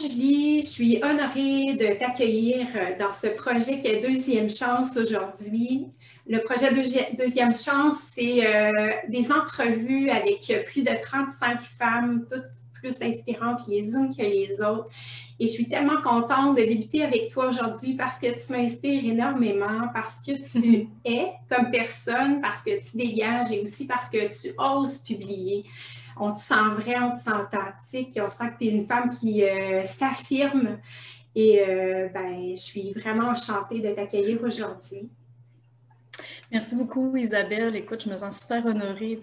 Julie, je suis honorée de t'accueillir euh, dans ce projet qui est Deuxième Chance aujourd'hui. Le projet Deuxième Chance, c'est euh, des entrevues avec plus de 35 femmes, toutes plus inspirantes les unes que les autres. Et je suis tellement contente de débuter avec toi aujourd'hui parce que tu m'inspires énormément, parce que tu es comme personne, parce que tu dégages et aussi parce que tu oses publier on te sent vrai, on te sent authentique, on sent que tu es une femme qui euh, s'affirme. Et euh, ben, je suis vraiment enchantée de t'accueillir aujourd'hui. Merci beaucoup, Isabelle. Écoute, je me sens super honorée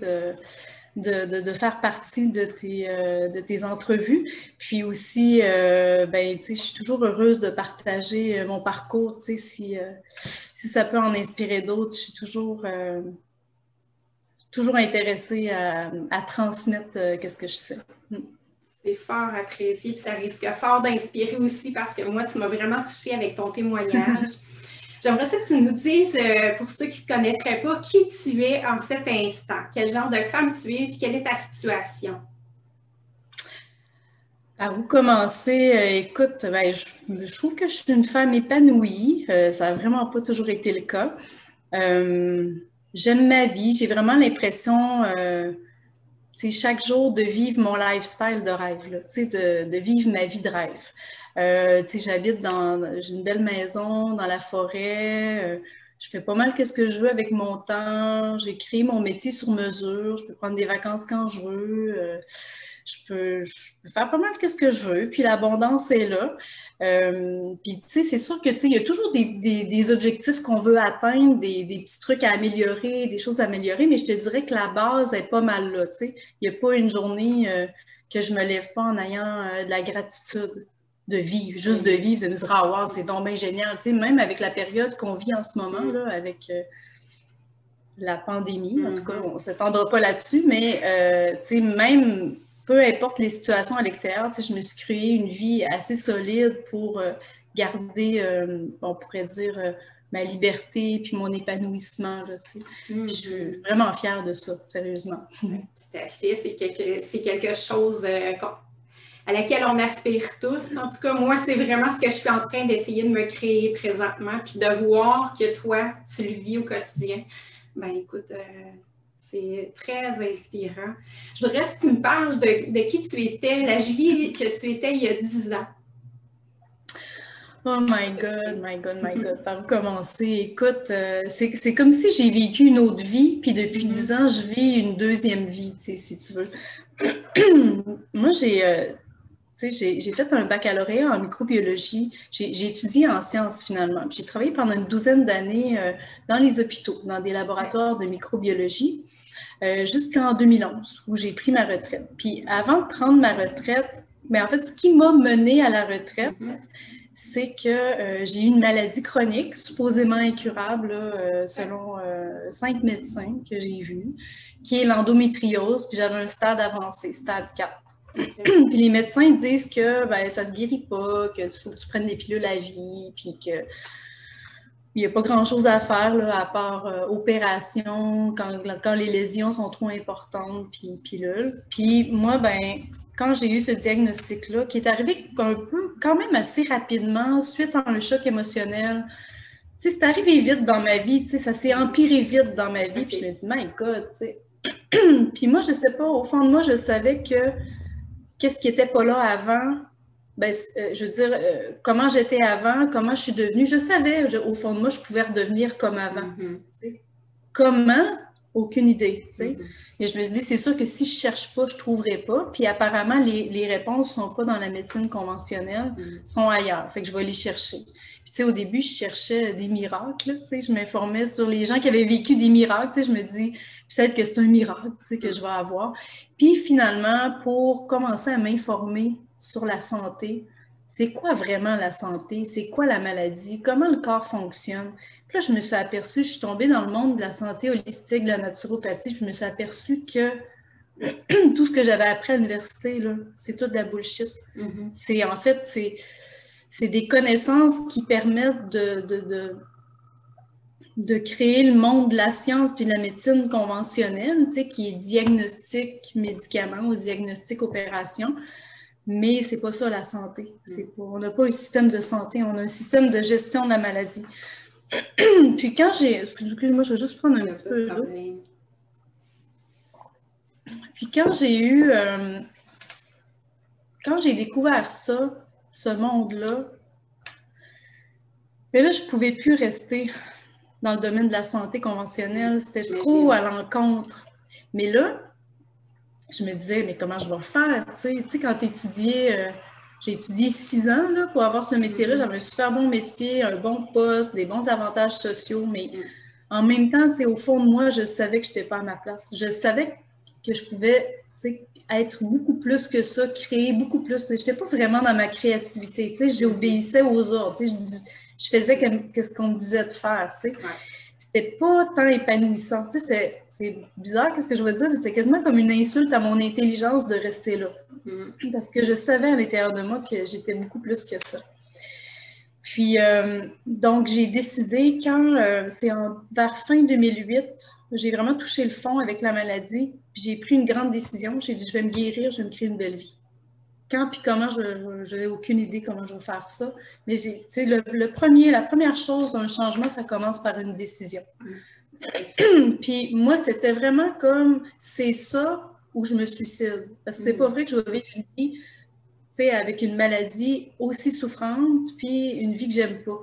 de, de, faire partie de tes, euh, de tes entrevues. Puis aussi, ben, je suis toujours heureuse de partager mon parcours. Si, si ça peut en inspirer d'autres, je suis toujours toujours intéressée à, transmettre euh, qu'est-ce que je sais. Mm. C'est fort apprécié, puis ça risque fort d'inspirer aussi parce que moi, tu m'as vraiment touchée avec ton témoignage. J'aimerais que tu nous dises, euh, pour ceux qui ne te connaîtraient pas, qui tu es en cet instant, quel genre de femme tu es, puis quelle est ta situation? À vous commencer, euh, écoute, ben, je, trouve que je suis une femme épanouie. ça n'a vraiment pas toujours été le cas j'aime ma vie. J'ai vraiment l'impression, euh, chaque jour, de vivre mon lifestyle de rêve, là, de, de, vivre ma vie de rêve. Euh, j'habite dans, j'ai une belle maison dans la forêt. Euh, je fais pas mal qu'est-ce que je veux avec mon temps. J'écris mon métier sur mesure. Je peux prendre des vacances quand je veux. Je peux, faire pas mal qu'est-ce que je veux. Puis l'abondance est là. Euh, puis, tu sais, c'est sûr que, tu sais, il y a toujours des, objectifs qu'on veut atteindre, des, petits trucs à améliorer, des choses à améliorer, mais je te dirais que la base est pas mal là, tu sais. Il n'y a pas une journée euh, que je me lève pas en ayant euh, de la gratitude de vivre, juste de vivre, de me dire, ah, wow, c'est donc bien génial, tu sais, même avec la période qu'on vit en ce moment, là, avec la pandémie, en tout cas, mm-hmm. on ne s'attendra pas là-dessus, mais, tu sais, même peu importe les situations à l'extérieur, je me suis créé une vie assez solide pour euh, garder, euh, on pourrait dire, euh, ma liberté puis mon épanouissement. Mm. Je suis vraiment fière de ça, sérieusement. Tout à fait. C'est quelque, quelque chose à laquelle on aspire tous. En tout cas, moi, c'est vraiment ce que je suis en train d'essayer de me créer présentement, puis de voir que toi, tu le vis au quotidien. Ben écoute, c'est très inspirant. Je voudrais que tu me parles de, qui tu étais, la Julie que tu étais il y a 10 ans. Oh my God, my God, my God, par où commencer? Écoute, euh, c'est comme si j'ai vécu une autre vie, puis depuis 10 mm-hmm. ans, je vis une deuxième vie, tu sais, si tu veux. Moi, j'ai euh, j'ai fait un baccalauréat en microbiologie. J'ai étudié en sciences finalement. J'ai travaillé pendant une douzaine d'années euh, dans les hôpitaux, dans des laboratoires de microbiologie, euh, jusqu'en 2011, où j'ai pris ma retraite. Puis avant de prendre ma retraite, mais ben, en fait, ce qui m'a mené à la retraite, mm-hmm. c'est que euh, j'ai eu une maladie chronique, supposément incurable, selon cinq médecins que j'ai vus, qui est l'endométriose. Puis j'avais un stade avancé, stade 4. puis les médecins disent que ben, ça ne se guérit pas, que faut que tu prennes des pilules à vie, puis que il n'y a pas grand-chose à faire là, à part euh, opération quand, quand, les lésions sont trop importantes, puis pilules. Puis moi, ben, quand j'ai eu ce diagnostic-là, qui est arrivé un peu, quand même assez rapidement, suite à un choc émotionnel, tu sais, c'est arrivé vite dans ma vie, tu sais, ça s'est empiré vite dans ma vie, puis je me dis, my God, tu sais. puis moi, je sais pas, au fond de moi, je savais que qu'est-ce qui n'était pas là avant, ben, euh, je veux dire, euh, comment j'étais avant, comment je suis devenue? Je savais, au fond de moi, je pouvais redevenir comme avant. Mm-hmm. Comment? Aucune idée. Mm-hmm. Et je me suis dit, c'est sûr que si je ne cherche pas, je ne trouverai pas. Puis apparemment, les, les réponses ne sont pas dans la médecine conventionnelle, mm-hmm. sont ailleurs. Fait que je vais les chercher. Puis, tu sais, au début, je cherchais des miracles. Tu sais, je m'informais sur les gens qui avaient vécu des miracles. Tu sais, je me dis, peut-être que c'est un miracle tu sais, que je vais avoir. Puis finalement, pour commencer à m'informer sur la santé, c'est quoi vraiment la santé? C'est quoi la maladie? Comment le corps fonctionne? Puis là, je me suis aperçue, je suis tombée dans le monde de la santé holistique, de la naturopathie, je me suis aperçue que tout ce que j'avais appris à l'université, c'est tout de la bullshit. Mm-hmm. C'est en fait, c'est des connaissances qui permettent de, de de créer le monde de la science puis de la médecine conventionnelle, tu sais, qui est diagnostic médicament ou diagnostic opération. Mais c'est pas ça la santé. C'est on n'a pas un système de santé, on a un système de gestion de la maladie. Puis quand j'ai. Excuse-moi, je vais juste prendre un petit peu. Puis quand j'ai eu. Euh, quand j'ai découvert ça, ce monde-là, mais là, je ne pouvais plus rester dans le domaine de la santé conventionnelle. C'était trop à l'encontre. Mais là, je me disais, mais comment je vais faire? Tu sais, quand tu étudiais, euh, j'ai étudié six ans là, pour avoir ce métier-là. J'avais un super bon métier, un bon poste, des bons avantages sociaux, mais en même temps, au fond de moi, je savais que je n'étais pas à ma place. Je savais que je pouvais être beaucoup plus que ça, créer beaucoup plus. Je n'étais pas vraiment dans ma créativité. J'obéissais aux ordres. Je, je faisais ce qu'on me disait de faire. Tu sais. C'était pas tant épanouissant. Tu sais, c'est bizarre, qu'est-ce que je veux dire, mais c'était quasiment comme une insulte à mon intelligence de rester là. Mm. Parce que je savais à l'intérieur de moi que j'étais beaucoup plus que ça. Puis, euh, donc, j'ai décidé quand, euh, c'est vers fin 2008, j'ai vraiment touché le fond avec la maladie. Puis j'ai pris une grande décision. J'ai dit, je vais me guérir, je vais me créer une belle vie quand puis comment, je n'ai aucune idée comment je vais faire ça. Mais le, le premier, la première chose d'un changement, ça commence par une décision. Puis moi, c'était vraiment comme c'est ça où je me suicide. Parce que c'est pas mm. vrai que je vais vivre une vie avec une maladie aussi souffrante, puis une vie que j'aime pas.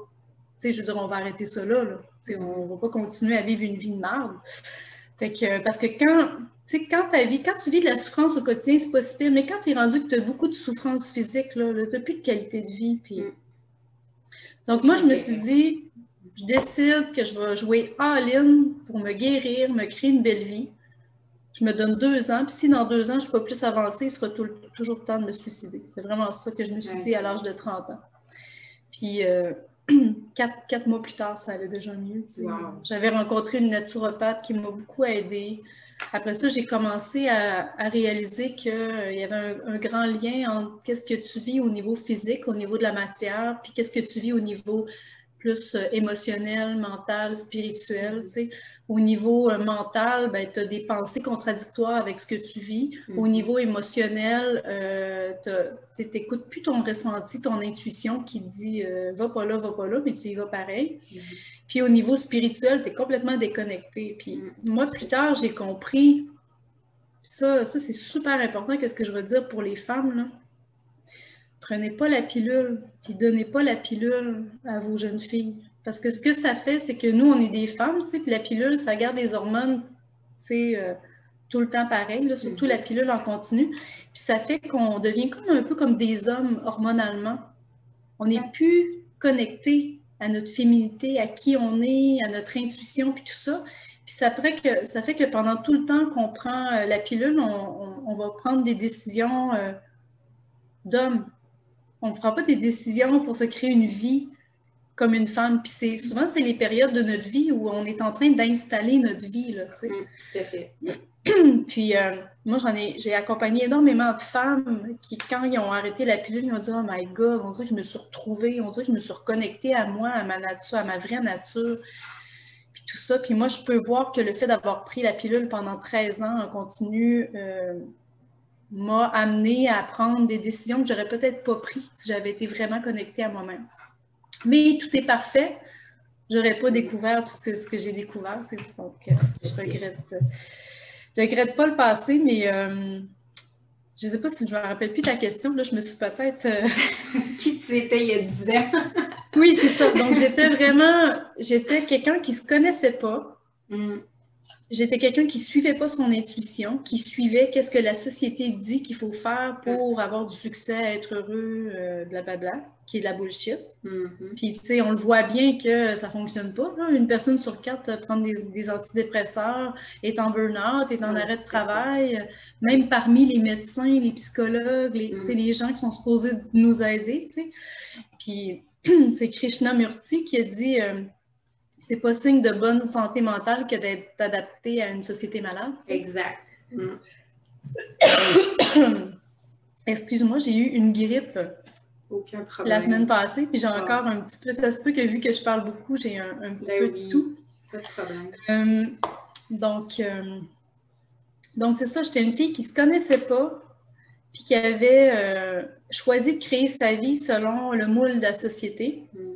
je veux dire, on va arrêter ça là. là. On va pas continuer à vivre une vie de merde. Fait que, parce que quand, sais, quand, vie, quand tu vis de la souffrance au quotidien, c'est pas si mais quand tu es rendu que tu as beaucoup de souffrance physique, tu n'as plus de qualité de vie. Puis... Mm. Donc, moi, je me suis dit, je décide que je vais jouer all-in pour me guérir, me créer une belle vie. Je me donne deux ans, puis si dans deux ans, je ne suis pas plus avancée, il sera toujours le temps de me suicider. C'est vraiment ça que je me suis dit à l'âge de 30 ans. Puis, euh, quatre, mois plus tard, ça allait déjà mieux. J'avais rencontré une naturopathe qui m'a beaucoup aidée. Après ça, j'ai commencé à, réaliser qu'il y avait un, grand lien entre qu'est-ce que tu vis au niveau physique, au niveau de la matière, puis qu'est-ce que tu vis au niveau plus euh, émotionnel, mental, spirituel. Au niveau euh, mental, ben, tu as des pensées contradictoires avec ce que tu vis. Au mm-hmm. niveau émotionnel, tu n'écoutes plus ton ressenti, ton intuition qui dit va pas là, va pas là, mais tu y vas pareil. Mm-hmm. Puis au niveau spirituel, tu es complètement déconnecté. Puis mm. moi, plus tard, j'ai compris, ça, ça c'est super important, qu'est-ce que je veux dire pour les femmes, là. Prenez pas la pilule, puis donnez pas la pilule à vos jeunes filles. Parce que ce que ça fait, c'est que nous, on est des femmes, puis la pilule, ça garde des hormones, tu sais, euh, tout le temps pareil, surtout la pilule en continu. Puis ça fait qu'on devient comme un peu comme des hommes hormonalement. On n'est plus connectés à notre féminité, à qui on est, à notre intuition, puis tout ça. Puis ça fait que, ça fait que pendant tout le temps qu'on prend euh, la pilule, on, va prendre des décisions euh, d'hommes. On ne prend pas des décisions pour se créer une vie comme une femme. Puis c'est, souvent, c'est les périodes de notre vie où on est en train d'installer notre vie. Là, mmh, tout à fait. Puis euh, moi, j'en ai, j'ai accompagné énormément de femmes qui, quand ils ont arrêté la pilule, ils ont dit Oh my God, on dirait que je me suis retrouvée, on dirait que je me suis reconnectée à moi, à ma nature, à ma vraie nature. Puis tout ça. Puis moi, je peux voir que le fait d'avoir pris la pilule pendant 13 ans en continu euh, m'a amené à prendre des décisions que j'aurais peut-être pas prises si j'avais été vraiment connectée à moi-même. Mais tout est parfait. J'aurais pas découvert tout ce que, ce que j'ai découvert. Donc, euh, je regrette. Je regrette pas le passé, mais euh, je ne sais pas si je me rappelle plus ta question. Là, je me suis peut-être. Euh, qui tu étais il y a 10 ans? oui, c'est ça. Donc, j'étais vraiment. J'étais quelqu'un qui ne se connaissait pas. Mm. J'étais quelqu'un qui ne suivait pas son intuition, qui suivait qu'est-ce que la société dit qu'il faut faire pour avoir du succès, être heureux, blablabla. Euh, qui est de la bullshit. Mm-hmm. Puis, tu sais, on le voit bien que ça fonctionne pas. Une personne sur quatre prend des, antidépresseurs, est en burn-out, est en arrêt de travail. Même parmi les médecins, les psychologues, les, mm. les gens qui sont supposés nous aider, tu sais. Puis, c'est Krishnamurti qui a dit euh, c'est pas signe de bonne santé mentale que d'être adapté à une société malade. Exact. Mm. Excuse-moi, j'ai eu une grippe aucun problème. La semaine passée, puis j'ai encore un petit peu. Ça se peut que vu que je parle beaucoup, j'ai un, petit ben peu de tout. Pas de problème. Euh, donc, euh, donc c'est ça, j'étais une fille qui ne se connaissait pas, puis qui avait euh, choisi de créer sa vie selon le moule de la société. Mm.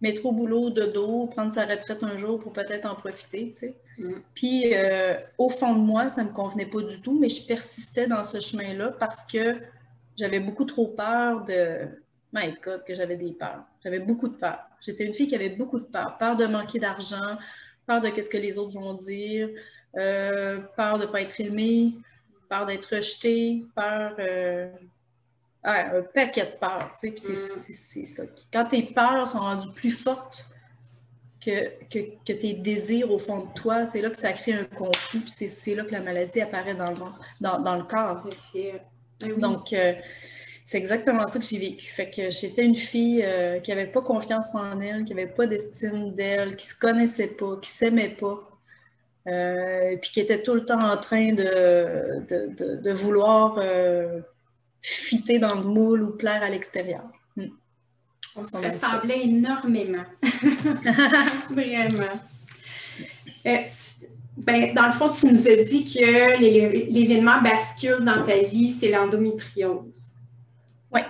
Métro, boulot, dodo, prendre sa retraite un jour pour peut-être en profiter, tu sais. Mm. Puis, euh, au fond de moi, ça ne me convenait pas du tout, mais je persistais dans ce chemin-là parce que j'avais beaucoup trop peur de... My God, que j'avais des peurs. J'avais beaucoup de peur. J'étais une fille qui avait beaucoup de peur. Peur de manquer d'argent, peur de qu'est-ce que les autres vont dire, euh, peur de ne pas être aimée, peur d'être rejetée, peur. Euh, un paquet de peurs. Mm. C'est ça. Quand tes peurs sont rendues plus fortes que, que, tes désirs au fond de toi, c'est là que ça crée un conflit, puis c'est là que la maladie apparaît dans le, dans, dans le corps. Donc, euh, c'est exactement ça que j'ai vécu. Fait que j'étais une fille qui n'avait pas confiance en elle, qui n'avait pas d'estime d'elle, qui se connaissait pas, qui s'aimait pas. Euh, puis qui était tout le temps en train de, de, vouloir euh, fitter dans le moule ou plaire à l'extérieur. Hmm. On se ressemblait énormément. Vraiment. Euh, ben, dans le fond, tu nous as dit que l'événement bascule dans ta vie, c'est l'endométriose. Oui.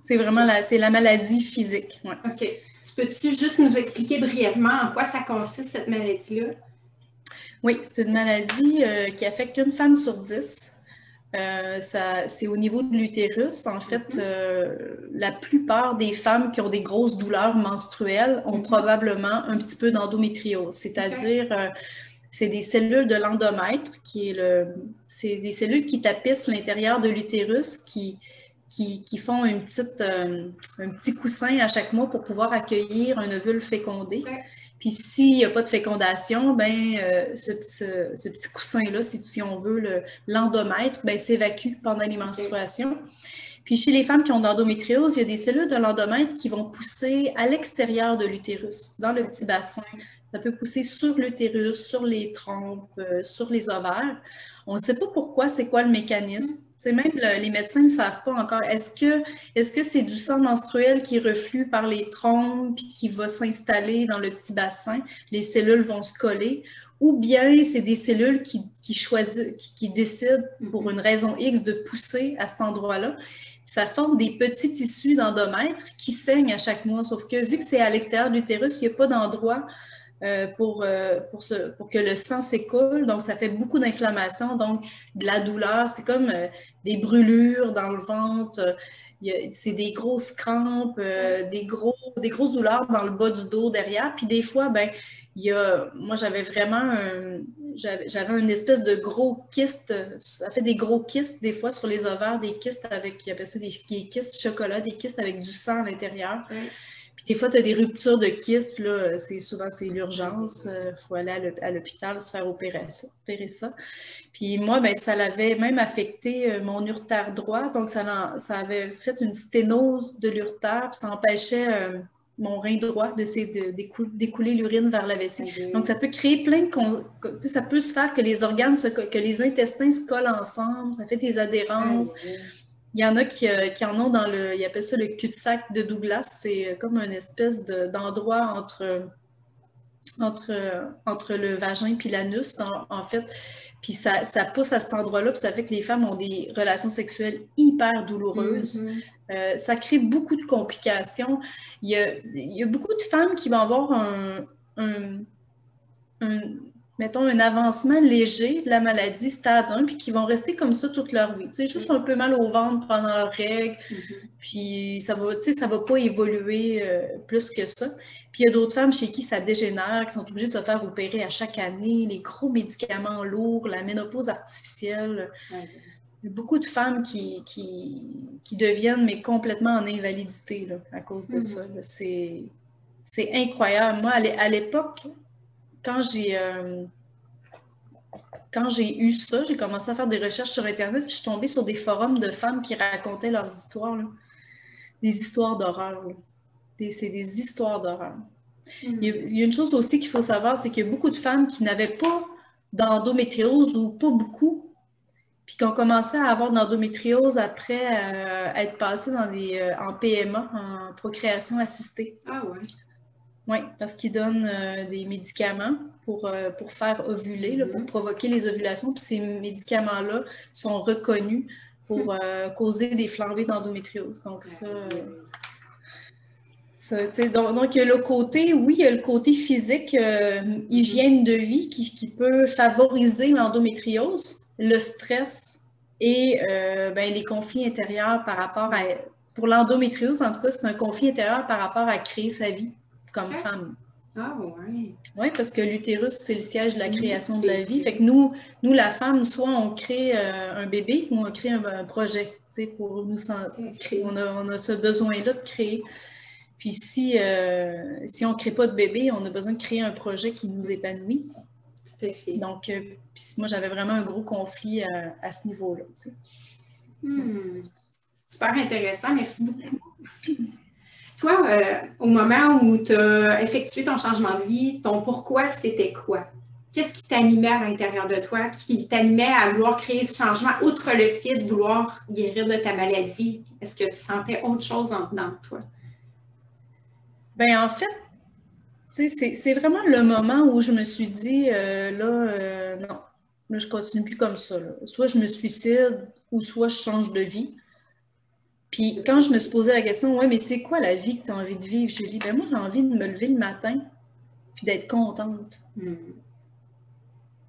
C'est vraiment la, c'est la maladie physique. OK. Tu peux-tu juste nous expliquer brièvement en quoi ça consiste, cette maladie-là? Oui, c'est une maladie euh, qui affecte une femme sur dix. Euh, c'est au niveau de l'utérus. En fait, mm-hmm. euh, la plupart des femmes qui ont des grosses douleurs menstruelles ont mm-hmm. probablement un petit peu d'endométriose, c'est-à-dire c'est des cellules de l'endomètre, qui est le, c'est des cellules qui tapissent l'intérieur de l'utérus, qui, qui, font une petite, un petit coussin à chaque mois pour pouvoir accueillir un ovule fécondé. Puis s'il n'y a pas de fécondation, ben, euh, ce, petit coussin-là, si, on veut, l'endomètre, ben, s'évacue pendant les menstruations. Puis chez les femmes qui ont d'endométriose, il y a des cellules de l'endomètre qui vont pousser à l'extérieur de l'utérus, dans le petit bassin. Ça peut pousser sur l'utérus, sur les trompes, euh, sur les ovaires. On ne sait pas pourquoi, c'est quoi le mécanisme. C'est même les médecins ne savent pas encore. Est-ce que est-ce que c'est du sang menstruel qui reflue par les trompes puis qui va s'installer dans le petit bassin, les cellules vont se coller, ou bien c'est des cellules qui, choisissent, qui, décident pour mm-hmm. une raison X de pousser à cet endroit-là? Ça forme des petits tissus d'endomètre qui saignent à chaque mois. Sauf que vu que c'est à l'extérieur de l'utérus, il n'y a pas d'endroit euh, pour, euh, pour, que le sang s'écoule. Donc, ça fait beaucoup d'inflammation, donc de la douleur. C'est comme euh, des brûlures dans le ventre. C'est des grosses crampes, des, gros, des grosses douleurs dans le bas du dos derrière. Puis des fois, ben, il y a, moi, j'avais vraiment j'avais une espèce de gros kyste. Ça fait des gros kystes des fois sur les ovaires, des kystes avec, il y avait ça des, des kystes chocolat, des kystes avec du sang à l'intérieur. Puis des fois, tu as des ruptures de kyste, là, c'est souvent c'est l'urgence. Il euh, faut aller à l'hôpital se faire opérer ça, opérer ça. Puis moi, ben, ça l'avait même affecté euh, mon urtère droit. Donc, ça, ça avait fait une sténose de l'urtère, puis ça empêchait euh, mon rein droit de, d'écouler l'urine vers la vessie. Donc, ça peut créer plein de... Ça peut se faire que les organes, que les intestins se collent ensemble, ça fait des adhérences. Il y en a euh, qui, en ont dans le, ils appellent ça le cul-de-sac de Douglas. C'est euh, comme une espèce d'endroit entre, entre, entre le vagin puis l'anus, en, fait. Puis ça, pousse à cet endroit-là, puis ça fait que les femmes ont des relations sexuelles hyper douloureuses. Mm-hmm. Euh, ça crée beaucoup de complications. Il y, a, beaucoup de femmes qui vont avoir un, un mettons, un avancement léger de la maladie stade 1, puis qui vont rester comme ça toute leur vie. Tu sais, juste un peu mal au ventre pendant leur règle, mm-hmm. puis ça va, tu sais, ça va pas évoluer euh, plus que ça. Puis il y a d'autres femmes chez qui ça dégénère, qui sont obligées de se faire opérer à chaque année, les gros médicaments lourds, la ménopause artificielle. Beaucoup de femmes qui, qui, deviennent mais complètement en invalidité là, à cause de mm-hmm. ça. C'est incroyable. Moi, à l'époque, quand j'ai euh, quand j'ai eu ça, j'ai commencé à faire des recherches sur Internet, puis je suis tombée sur des forums de femmes qui racontaient leurs histoires, des histoires d'horreur. C'est des histoires d'horreur. Il, y a une chose aussi qu'il faut savoir, c'est qu'il y a beaucoup de femmes qui n'avaient pas d'endométriose ou pas beaucoup, puis qui ont commencé à avoir de l'endométriose après euh, être passées dans des, euh, en PMA, en procréation assistée. Ah ouais. Oui, parce qu'ils donnent euh, des médicaments pour, euh, pour faire ovuler, pour mhm. provoquer les ovulations. Puis ces médicaments-là sont reconnus pour euh, causer des flambées d'endométriose. Donc, ça. donc, il y a le côté, oui, il y a le côté physique, hygiène de vie qui, peut favoriser l'endométriose, le stress et ben, les conflits intérieurs par rapport à. Pour l'endométriose, en tout cas, c'est un conflit intérieur par rapport à créer sa vie comme femme. Ah oui. Oui, parce que l'utérus, c'est le siège de la création de la vie. Fait que nous, nous la femme, soit on crée euh, un bébé ou on crée un, projet, pour nous créer. On a, on a ce besoin-là de créer. Puis si, euh, si on ne crée pas de bébé, on a besoin de créer un projet qui nous épanouit. Tout fait. Donc, euh, moi, j'avais vraiment un gros conflit à, ce niveau-là. Hmm. Super intéressant. Merci beaucoup. Toi, euh, au moment où tu as effectué ton changement de vie, ton pourquoi, c'était quoi? Qu'est-ce qui t'animait à l'intérieur de toi, qui t'animait à vouloir créer ce changement, outre le fait de vouloir guérir de ta maladie? Est-ce que tu sentais autre chose en dedans de toi? Bien, en fait, c'est vraiment le moment où je me suis dit, euh, là, euh, non, là, je continue plus comme ça. Soit je me suicide ou soit je change de vie. Puis quand je me suis posé la question, ouais, mais c'est quoi la vie que tu as envie de vivre? Je lui ai dit, ben moi, j'ai envie de me lever le matin, puis d'être contente.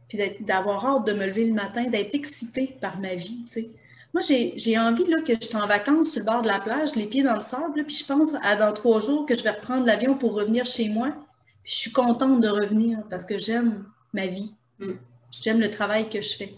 Puis d'avoir hâte de me lever le matin, d'être excitée par ma vie, tu sais. Moi, j'ai envie là, que je suis en vacances sur le bord de la plage, les pieds dans le sable, puis je pense à dans trois jours que je vais reprendre l'avion pour revenir chez moi. Puis je suis contente de revenir parce que j'aime ma vie. Hmm. J'aime le travail que je fais.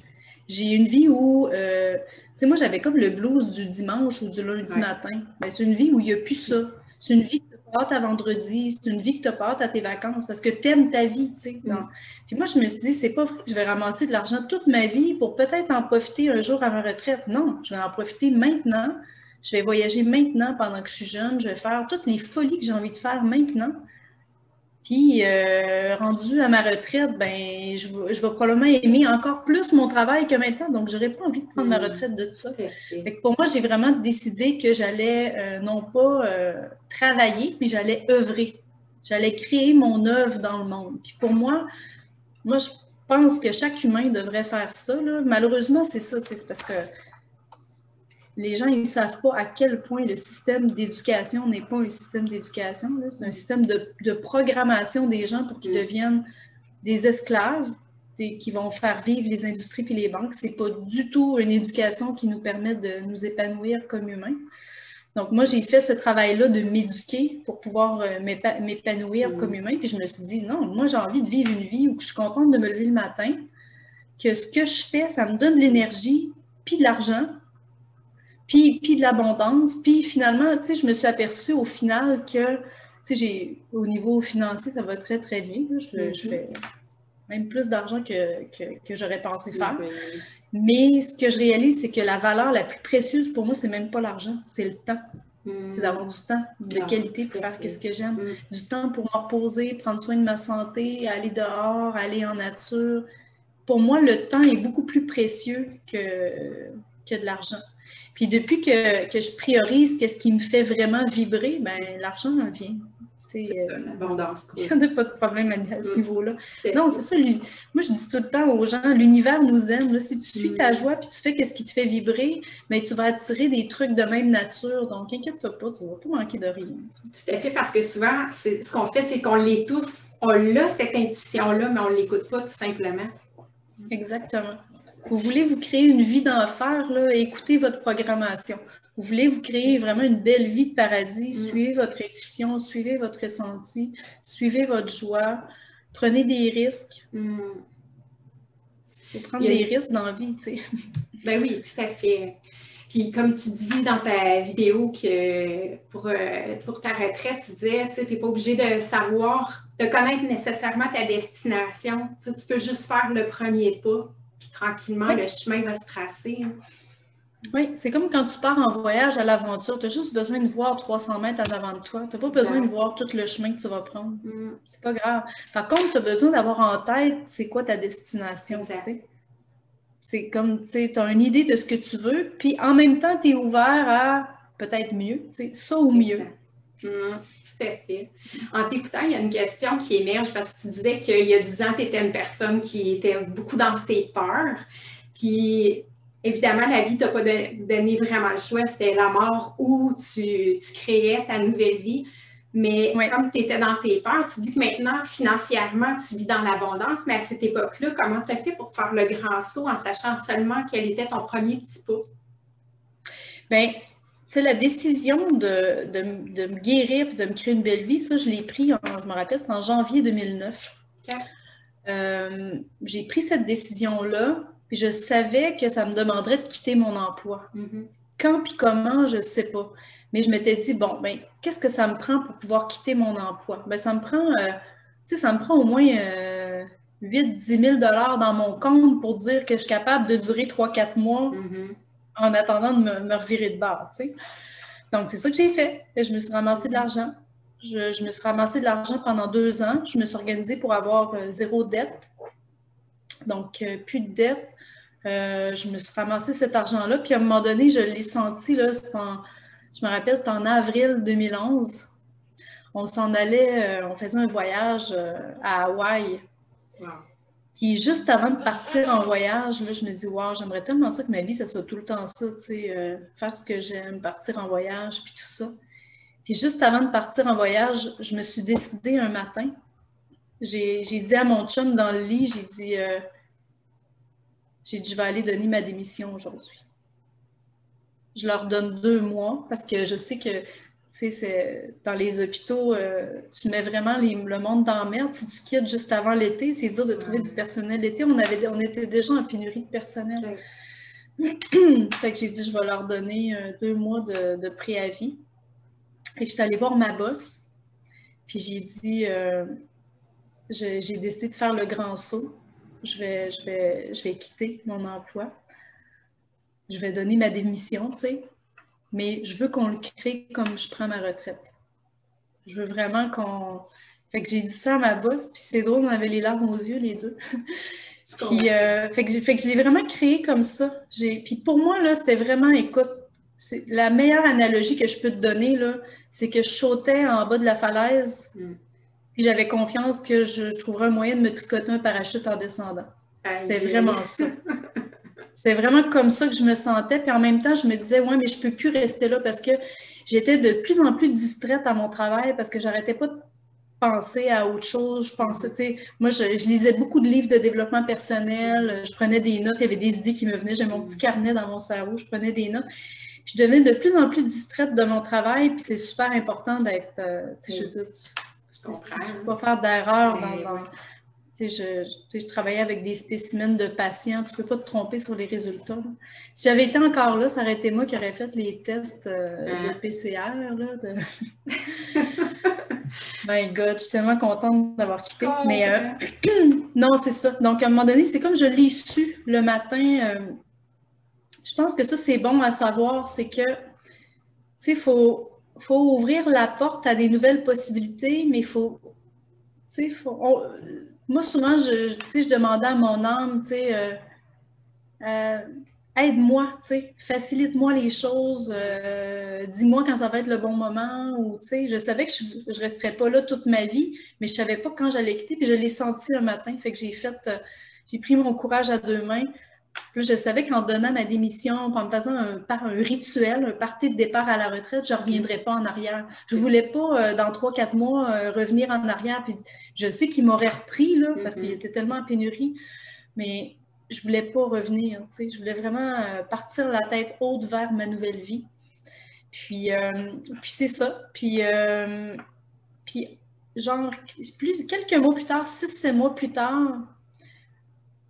J'ai une vie où euh, sais, moi, j'avais comme le blues du dimanche ou du lundi matin. Mais c'est une vie où il n'y a plus ça. C'est une vie que tu pas à vendredi, c'est une vie que tu pas à tes vacances parce que tu aimes ta vie, tu sais. Mm. Puis moi, je me suis dit, c'est pas vrai que je vais ramasser de l'argent toute ma vie pour peut-être en profiter un jour à ma retraite. Non, je vais en profiter maintenant. Je vais voyager maintenant pendant que je suis jeune. Je vais faire toutes les folies que j'ai envie de faire maintenant. Puis, euh, rendu à ma retraite, ben, je, je, vais probablement aimer encore plus mon travail que maintenant. Donc, je n'aurais pas envie de prendre ma hmm. retraite de tout ça. pour moi, j'ai vraiment décidé que j'allais euh, non pas euh, travailler, mais j'allais œuvrer. J'allais créer mon œuvre dans le monde. Puis pour moi, moi, je pense que chaque humain devrait faire ça. Malheureusement, c'est ça. C'est parce que les gens ne savent pas à quel point le système d'éducation n'est pas un système d'éducation, c'est un système de, programmation des gens pour qu'ils mm. deviennent des esclaves qui vont faire vivre les industries puis les banques. Ce n'est pas du tout une éducation qui nous permet de nous épanouir comme humains. Donc, moi, j'ai fait ce travail-là de m'éduquer pour pouvoir euh, m'épanouir mm. comme humain. Puis je me suis dit, non, moi, j'ai envie de vivre une vie où je suis contente de me lever le matin, que ce que je fais, ça me donne de l'énergie puis de l'argent puis, de l'abondance. Puis finalement, tu sais, je me suis aperçue au final que, tu sais, au niveau financier, ça va très, très bien. Je, mm-hmm. fais même plus d'argent que, que, j'aurais pensé faire. Mais ce que je réalise, c'est que la valeur la plus précieuse pour moi, c'est même pas l'argent, c'est le temps. C'est d'avoir du temps de ah, qualité pour faire ce que j'aime. Mm. Du temps pour me reposer, prendre soin de ma santé, aller dehors, aller en nature. Pour moi, le temps est beaucoup plus précieux que, que de l'argent. Puis depuis que, que je priorise qu'est-ce qui me fait vraiment vibrer, ben l'argent vient. Euh, L'abondance. Il n'y a pas de problème à, ce mm. niveau-là. Non, c'est ça. Moi, je dis tout le temps aux gens, l'univers nous aime. Si tu suis ta mm. joie puis tu fais ce qui te fait vibrer, mais ben, tu vas attirer des trucs de même nature. Donc, inquiète-toi pas, tu ne vas pas manquer de rien. Tout à fait, parce que souvent, ce qu'on fait, c'est qu'on l'étouffe. On a cette intuition-là, mais on ne l'écoute pas tout simplement. Exactement. Vous voulez vous créer une vie d'enfer, écoutez votre programmation. Vous voulez vous créer vraiment une belle vie de paradis, mm. suivez votre intuition, suivez votre ressenti, suivez votre joie, prenez des risques. Mm. Il faut prendre des risques dans la vie, tu sais. Ben oui, tout à fait. Puis comme tu dis dans ta vidéo que pour, euh, pour ta retraite, tu disais, tu n'es pas obligé de savoir, de connaître nécessairement ta destination. Tu peux juste faire le premier pas puis tranquillement, le chemin va se tracer. Oui, c'est comme quand tu pars en voyage à l'aventure, tu as juste besoin de voir 300 mètres en avant de toi. Tu n'as pas besoin de voir tout le chemin que tu vas prendre. Mm. C'est pas grave. Par contre, tu as besoin d'avoir en tête c'est quoi ta destination. C'est comme, tu as une idée de ce que tu veux, puis en même temps, tu es ouvert à peut-être mieux, ça ou mieux. Mm, tout à fait. En t'écoutant, il y a une question qui émerge parce que tu disais qu'il y a 10 ans, tu étais une personne qui était beaucoup dans ses peurs. Puis évidemment, la vie t'a pas donné vraiment le choix. C'était la mort ou tu, créais ta nouvelle vie. Mais comme tu étais dans tes peurs, tu dis que maintenant, financièrement, tu vis dans l'abondance, mais à cette époque-là, comment tu as fait pour faire le grand saut en sachant seulement quel était ton premier petit pas? Bien, c'est la décision de, me guérir et de me créer une belle vie, ça, je l'ai pris, je me rappelle, c'était en janvier 2009. Euh, j'ai pris cette décision-là, puis je savais que ça me demanderait de quitter mon emploi. Mm-hmm. Quand puis comment, je ne sais pas. Mais je m'étais dit, bon, ben, qu'est-ce que ça me prend pour pouvoir quitter mon emploi? Ben, ça me prend, euh, tu sais, ça me prend au moins 8 10 000 dans mon compte pour dire que je suis capable de durer 3-4 mois mm-hmm. En attendant de me, revirer de bord, tu sais. Donc, c'est ça que j'ai fait. je me suis ramassé de l'argent. Je, me suis ramassé de l'argent pendant deux ans. Je me suis organisée pour avoir euh, zéro dette. Donc, euh, plus de dette. Euh, je me suis ramassé cet argent-là. Puis à un moment donné, je l'ai senti, là, je me rappelle, c'était en avril 2011. On s'en allait, on faisait un voyage à Hawaï. Puis juste avant de partir en voyage, là, je me dis, wow, j'aimerais tellement ça que ma vie, ça soit tout le temps ça, tu sais, faire ce que j'aime, partir en voyage, puis tout ça. Puis juste avant de partir en voyage, je me suis décidée un matin. J'ai dit à mon chum dans le lit, j'ai dit, euh, j'ai dit, je vais aller donner ma démission aujourd'hui. Je leur donne deux mois parce que je sais que dans les hôpitaux, euh, tu mets vraiment le monde dans la merde. Si tu quittes juste avant l'été, c'est dur de trouver du personnel. L'été, on, avait, on était déjà en pénurie de personnel. fait que j'ai dit, je vais leur donner euh, deux mois de, de préavis. Et je suis allée voir ma boss, puis j'ai dit, euh, j'ai décidé de faire le grand saut. Je vais, je, vais, je vais quitter mon emploi. Je vais donner ma démission, tu sais. Mais je veux qu'on le crée comme je prends ma retraite. Je veux vraiment qu'on. Fait que j'ai dit ça à ma boss, puis c'est drôle, on avait les larmes aux yeux, les deux. puis, euh, fait que, fait que je l'ai vraiment créé comme ça. Puis pour moi, là, c'était vraiment, écoute, c'est la meilleure analogie que je peux te donner, là, c'est que je sautais en bas de la falaise, mm. puis j'avais confiance que je, trouverais un moyen de me tricoter un parachute en descendant. C'était vraiment ça. C'est vraiment comme ça que je me sentais. Puis en même temps, je me disais, ouais, mais je ne peux plus rester là parce que j'étais de plus en plus distraite à mon travail parce que j'arrêtais pas de penser à autre chose. Je pensais, tu sais, moi, je, lisais beaucoup de livres de développement personnel. Je prenais des notes. Il y avait des idées qui me venaient. J'avais mon petit carnet dans mon cerveau. Je prenais des notes je devenais de plus en plus distraite de mon travail, puis c'est super important d'être, euh, tu sais, je veux dire, tu ne peux pas faire d'erreur dans, tu je, je, travaillais avec des spécimens de patients, tu ne peux pas te tromper sur les résultats. Si j'avais été encore là, ça aurait été moi qui aurais fait les tests euh, de PCR. Là, de... My God, je suis tellement contente d'avoir quitté. Oh, Mais euh, non, c'est ça. Donc, à un moment donné, c'est comme je l'ai su le matin je pense que ça, c'est bon à savoir, c'est que, tu sais, il faut, faut ouvrir la porte à des nouvelles possibilités, mais il faut, tu sais, faut, moi, souvent, je, je demandais à mon âme, euh, euh, aide-moi, facilite-moi les choses, euh, dis-moi quand ça va être le bon moment, ou, je savais que je ne resterais pas là toute ma vie, mais je savais pas quand j'allais quitter, je l'ai senti un matin, fait que j'ai pris mon courage à deux mains, je savais qu'en donnant ma démission, en me faisant un, par un rituel, un parti de départ à la retraite, je ne reviendrais pas en arrière. Je ne voulais pas, euh, dans trois, quatre mois, euh, revenir en arrière. Puis je sais qu'il m'aurait repris, là, parce qu'il mm-hmm. était tellement en pénurie, mais je ne voulais pas revenir. Je voulais vraiment euh, partir la tête haute vers ma nouvelle vie. Puis, puis c'est ça. Puis, puis genre, plus, quelques mois plus tard, six, sept mois plus tard,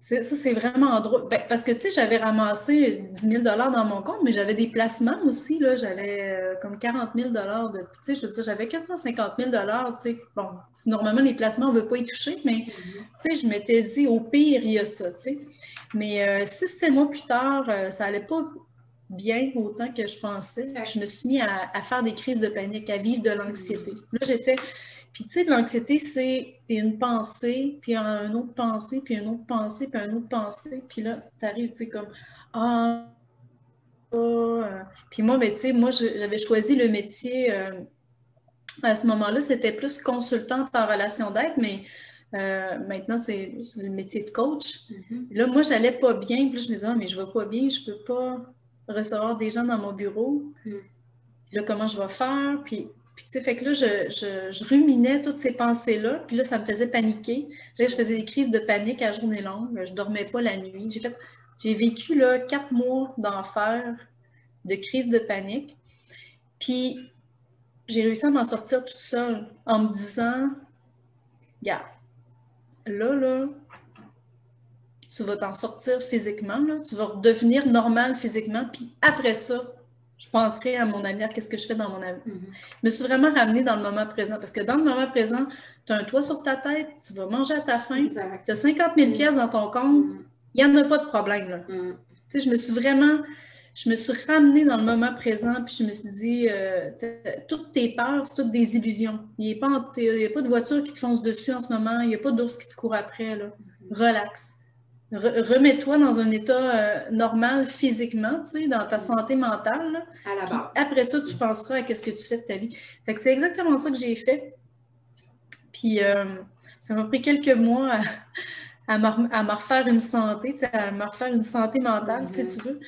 ça, c'est vraiment drôle. Ben, parce que, tu sais, j'avais ramassé 10 000 dans mon compte, mais j'avais des placements aussi. Là. J'avais euh, comme 40 000 de. Tu sais, je veux dire, j'avais quasiment 50 000 tu sais. Bon, normalement, les placements, on ne veut pas y toucher, mais, tu sais, je m'étais dit, au pire, il y a ça, tu sais. Mais euh, six, sept mois plus tard, euh, ça n'allait pas bien autant que je pensais. Je me suis mis à, à faire des crises de panique, à vivre de l'anxiété. Là, j'étais puis, tu sais, l'anxiété, c'est une pensée, puis une autre pensée, puis une autre pensée, puis une autre pensée. Puis là, tu arrives, tu sais, comme Ah, ah. Puis moi, ben, tu sais, moi, j'avais choisi le métier. Euh, à ce moment-là, c'était plus consultante en relation d'aide, mais Euh, maintenant, c'est le métier de coach. Mm-hmm. Là, moi, j'allais pas bien. Puis je me disais, ah, mais je vais pas bien, je peux pas recevoir des gens dans mon bureau. Mm. Là, comment je vais faire? Puis, puis tu sais, fait que là, je, ruminais toutes ces pensées-là. Puis là, ça me faisait paniquer. Je faisais des crises de panique à journée longue. Je dormais pas la nuit. J'ai fait, j'ai vécu là quatre mois d'enfer, de crise de panique. Puis j'ai réussi à m'en sortir toute seule en me disant, regarde, là, là, tu vas t'en sortir physiquement, là, tu vas redevenir normal physiquement, puis après ça, je penserai à mon avenir, qu'est-ce que je fais dans mon avenir? Mm-hmm. Je me suis vraiment ramenée dans le moment présent, parce que dans le moment présent, tu as un toit sur ta tête, tu vas manger à ta faim, tu as 50 000 pièces dans ton compte, mm-hmm. il n'y en a pas de problème. Là. Mm-hmm. Tu sais, je me suis vraiment je me suis ramenée dans le moment présent, puis je me suis dit, euh, toutes tes peurs, c'est toutes des illusions. Il n'y a, pas de voiture qui te fonce dessus en ce moment, il n'y a pas d'ours qui te court après. Là. Relax. Remets-toi dans un état euh, normal physiquement, tu sais, dans ta santé mentale. à la base. Après ça, tu penseras à ce que tu fais de ta vie. Fait que c'est exactement ça que j'ai fait. Puis euh, ça m'a pris quelques mois à, me, refaire une santé, à me refaire une santé mentale, si mm-hmm. tu veux.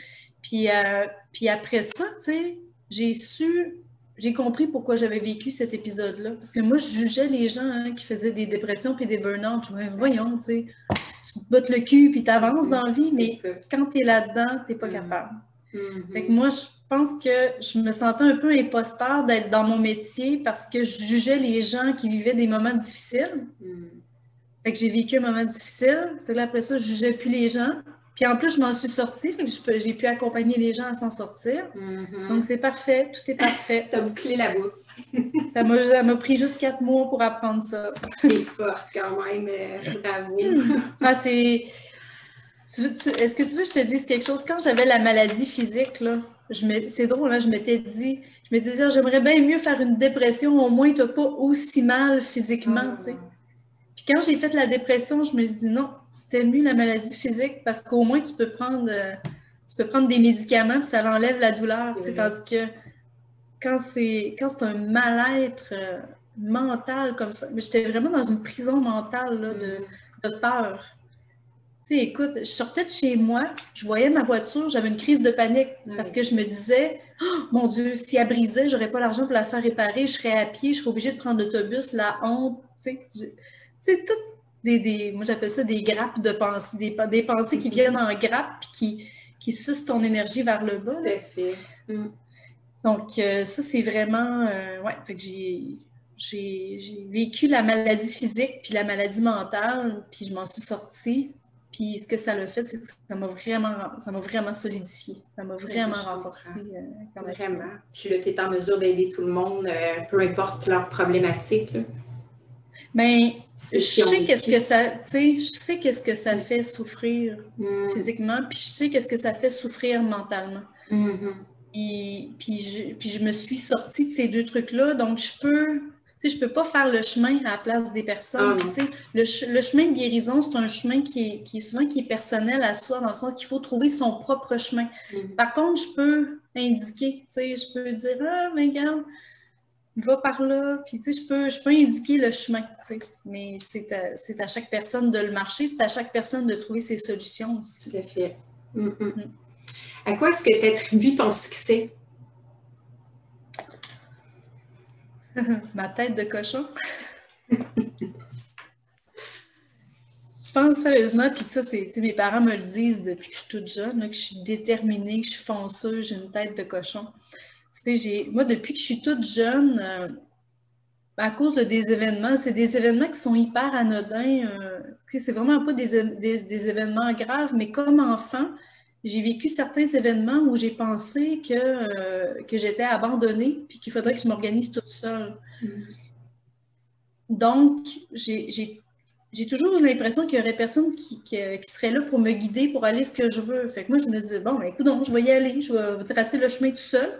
Puis, euh, puis après ça, tu sais, j'ai su, j'ai compris pourquoi j'avais vécu cet épisode-là. Parce que moi, je jugeais les gens hein, qui faisaient des dépressions puis des burn-out. voyons, tu sais, tu te bottes le cul puis tu avances dans la vie, mais quand tu es là-dedans, tu n'es pas mm. capable. Mm-hmm. Fait que moi, je pense que je me sentais un peu imposteur d'être dans mon métier parce que je jugeais les gens qui vivaient des moments difficiles. Mm. Fait que j'ai vécu un moment difficile. Puis là, après ça, je jugeais plus les gens. Puis en plus, je m'en suis sortie, fait que j'ai pu accompagner les gens à s'en sortir. Mm-hmm. Donc c'est parfait, tout est parfait. Tu as bouclé la boucle. Ça m'a pris juste quatre mois pour apprendre ça. C'est fort quand même, euh, bravo. ah, c'est. Est-ce que tu veux que je te dise quelque chose? Quand j'avais la maladie physique, là, c'est drôle, là, hein, je m'étais dit, je me disais, j'aimerais bien mieux faire une dépression, au moins tu n'as pas aussi mal physiquement, tu sais. Ah. Puis quand j'ai fait la dépression, je me suis dit non, c'était mieux la maladie physique parce qu'au moins tu peux prendre euh, tu peux prendre des médicaments et ça enlève la douleur. Tandis que quand c'est quand c'est un mal-être euh, mental comme ça, j'étais vraiment dans une prison mentale de, mm. peur. Tu sais, écoute, je sortais de chez moi, je voyais ma voiture, j'avais une crise de panique parce que je me disais, oh, mon Dieu, si elle brisait, j'aurais pas l'argent pour la faire réparer, je serais à pied, je serais obligée de prendre l'autobus, la honte. Tu sais, c'est tout des, des, moi j'appelle ça des grappes de pensées, des, des pensées qui viennent en grappes qui, qui sucent ton énergie vers le bas. Tout à fait. Mm. Donc, euh, ça, c'est vraiment. Euh, ouais, fait que j'ai, j'ai, vécu la maladie physique puis la maladie mentale, puis je m'en suis sortie. Puis ce que ça l'a fait, c'est que ça m'a vraiment, ça vraiment solidifié. Ça m'a vraiment renforcé. Euh, vraiment. Puis là, tu es en mesure d'aider tout le monde, peu importe leur problématique. Mais je sais qu'est-ce que ça, tu sais, je sais qu'est-ce que ça fait souffrir mm. physiquement, puis je sais qu'est-ce que ça fait souffrir mentalement. Mm-hmm. Puis, je, puis je me suis sortie de ces deux trucs-là, donc je peux, tu sais, je peux pas faire le chemin à la place des personnes. Ah, le, le, chemin de guérison, c'est un chemin qui est, qui est, souvent qui est personnel à soi, dans le sens qu'il faut trouver son propre chemin. Mm-hmm. Par contre, je peux indiquer, tu sais, je peux dire, ah, mais regarde, va par là. Puis, tu sais, je peux, je peux indiquer le chemin, tu sais. Mais c'est à, à, chaque personne de le marcher, c'est à chaque personne de trouver ses solutions aussi. Tout à fait. À quoi est-ce que tu attribues ton succès? Ma tête de cochon. je pense sérieusement, puis ça, c'est, mes parents me le disent depuis que je suis toute jeune, que je suis déterminée, que je suis fonceuse, j'ai une tête de cochon moi, depuis que je suis toute jeune, euh, à cause de des événements, c'est des événements qui sont hyper anodins. Euh, c'est vraiment pas des, événements graves, mais comme enfant, j'ai vécu certains événements où j'ai pensé que, euh, que j'étais abandonnée puis qu'il faudrait que je m'organise toute seule. Mm. Donc, j'ai toujours eu l'impression qu'il y aurait personne qui, qui, serait là pour me guider, pour aller ce que je veux. Fait que moi, je me disais, bon, ben, écoute, je vais y aller, je vais tracer le chemin tout seul.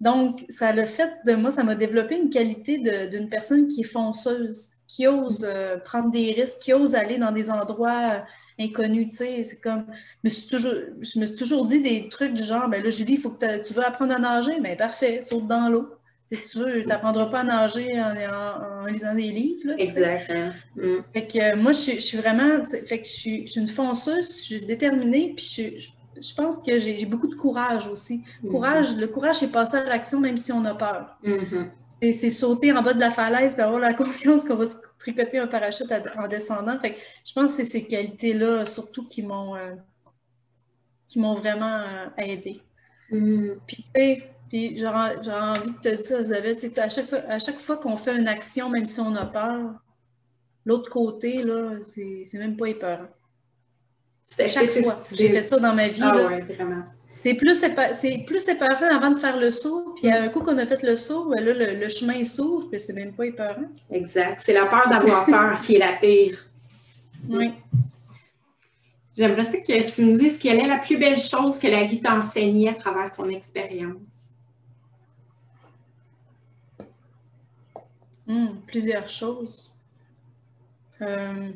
Donc, ça le fait de moi, ça m'a développé une qualité d'une personne qui est fonceuse, qui ose euh, prendre des risques, qui ose aller dans des endroits inconnus, tu sais. C'est comme, je me, suis toujours, je me suis toujours dit des trucs du genre, ben là, Julie, il faut que tu veux apprendre à nager, mais ben, parfait, saute dans l'eau. si tu veux, tu n'apprendras pas à nager en, lisant des livres. Exactement. Mm. Fait que euh, moi, je, suis vraiment. Fait que je suis, une fonceuse, je suis déterminée, puis je, pense que j'ai beaucoup de courage aussi. Mm-hmm. Courage, le courage, c'est passer à l'action même si on a peur. Mm-hmm. C'est sauter en bas de la falaise et avoir la confiance qu'on va se tricoter un parachute en descendant. Fait que je pense que c'est ces qualités-là, surtout, qui m'ont euh, qui m'ont vraiment euh, aidé. Mm. Puis, tu sais, puis j'ai envie de te dire, Elisabeth, à chaque fois, à chaque fois qu'on fait une action, même si on a peur, l'autre côté, là, c'est même pas épeurant. À chaque fois. J'ai fait ça dans ma vie. Ah ouais, vraiment. C'est plus, plus épeurant avant de faire le saut, puis un coup qu'on a fait le saut, ben là, le, chemin s'ouvre, puis c'est même pas épeurant. Exact. C'est la peur d'avoir peur qui est la pire. Oui. J'aimerais ça que tu me dises quelle est la plus belle chose que la vie t'a enseignée à travers ton expérience. Hmm, plusieurs choses. Euh,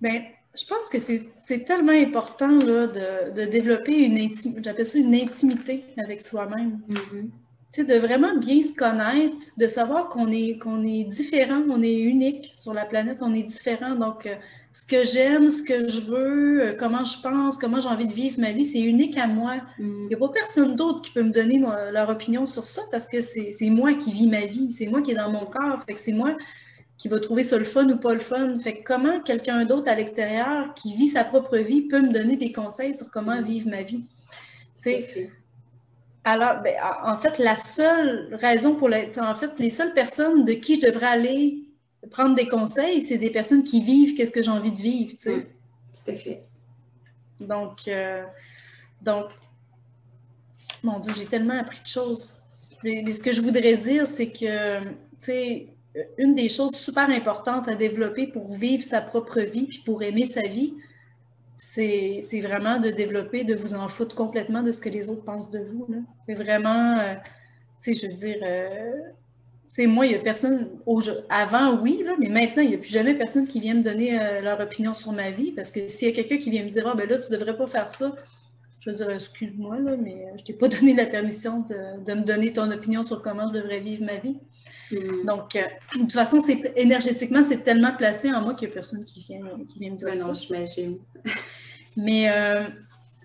ben, je pense que c'est tellement important là, de, développer une intimité, j'appelle ça une intimité avec soi-même. Mm-hmm. de vraiment bien se connaître, de savoir qu'on est, qu'on est différent, on est unique sur la planète, on est différent. Donc, euh, ce que j'aime, ce que je veux, euh, comment je pense, comment j'ai envie de vivre ma vie, c'est unique à moi. Mm. Il n'y a pas personne d'autre qui peut me donner leur opinion sur ça parce que c'est moi qui vis ma vie, c'est moi qui est dans mon corps. Fait que c'est moi qui va trouver ça le fun ou pas le fun. Fait que comment quelqu'un d'autre à l'extérieur qui vit sa propre vie peut me donner des conseils sur comment vivre ma vie? Alors, ben, en fait, la seule raison pour la, en fait, les seules personnes de qui je devrais aller prendre des conseils, c'est des personnes qui vivent qu'est-ce que j'ai envie de vivre, tu sais. tout à fait. Donc, euh, donc, mon Dieu, j'ai tellement appris de choses. Mais, ce que je voudrais dire, c'est que, tu sais, une des choses super importantes à développer pour vivre sa propre vie, puis pour aimer sa vie, c'est vraiment de développer, de vous en foutre complètement de ce que les autres pensent de vous. C'est vraiment, euh, tu sais, je veux dire, euh, moi, il n'y a personne, avant, oui, là, mais maintenant, il n'y a plus jamais personne qui vient me donner euh, leur opinion sur ma vie. Parce que s'il y a quelqu'un qui vient me dire, ah, ben là, tu ne devrais pas faire ça, je vais dire, excuse-moi, mais je ne t'ai pas donné la permission de, me donner ton opinion sur comment je devrais vivre ma vie. Hmm. Donc, euh, de toute façon, énergétiquement, c'est tellement placé en moi qu'il n'y a personne qui vient, qui vient me dire ben ça. Non, j'imagine. Mais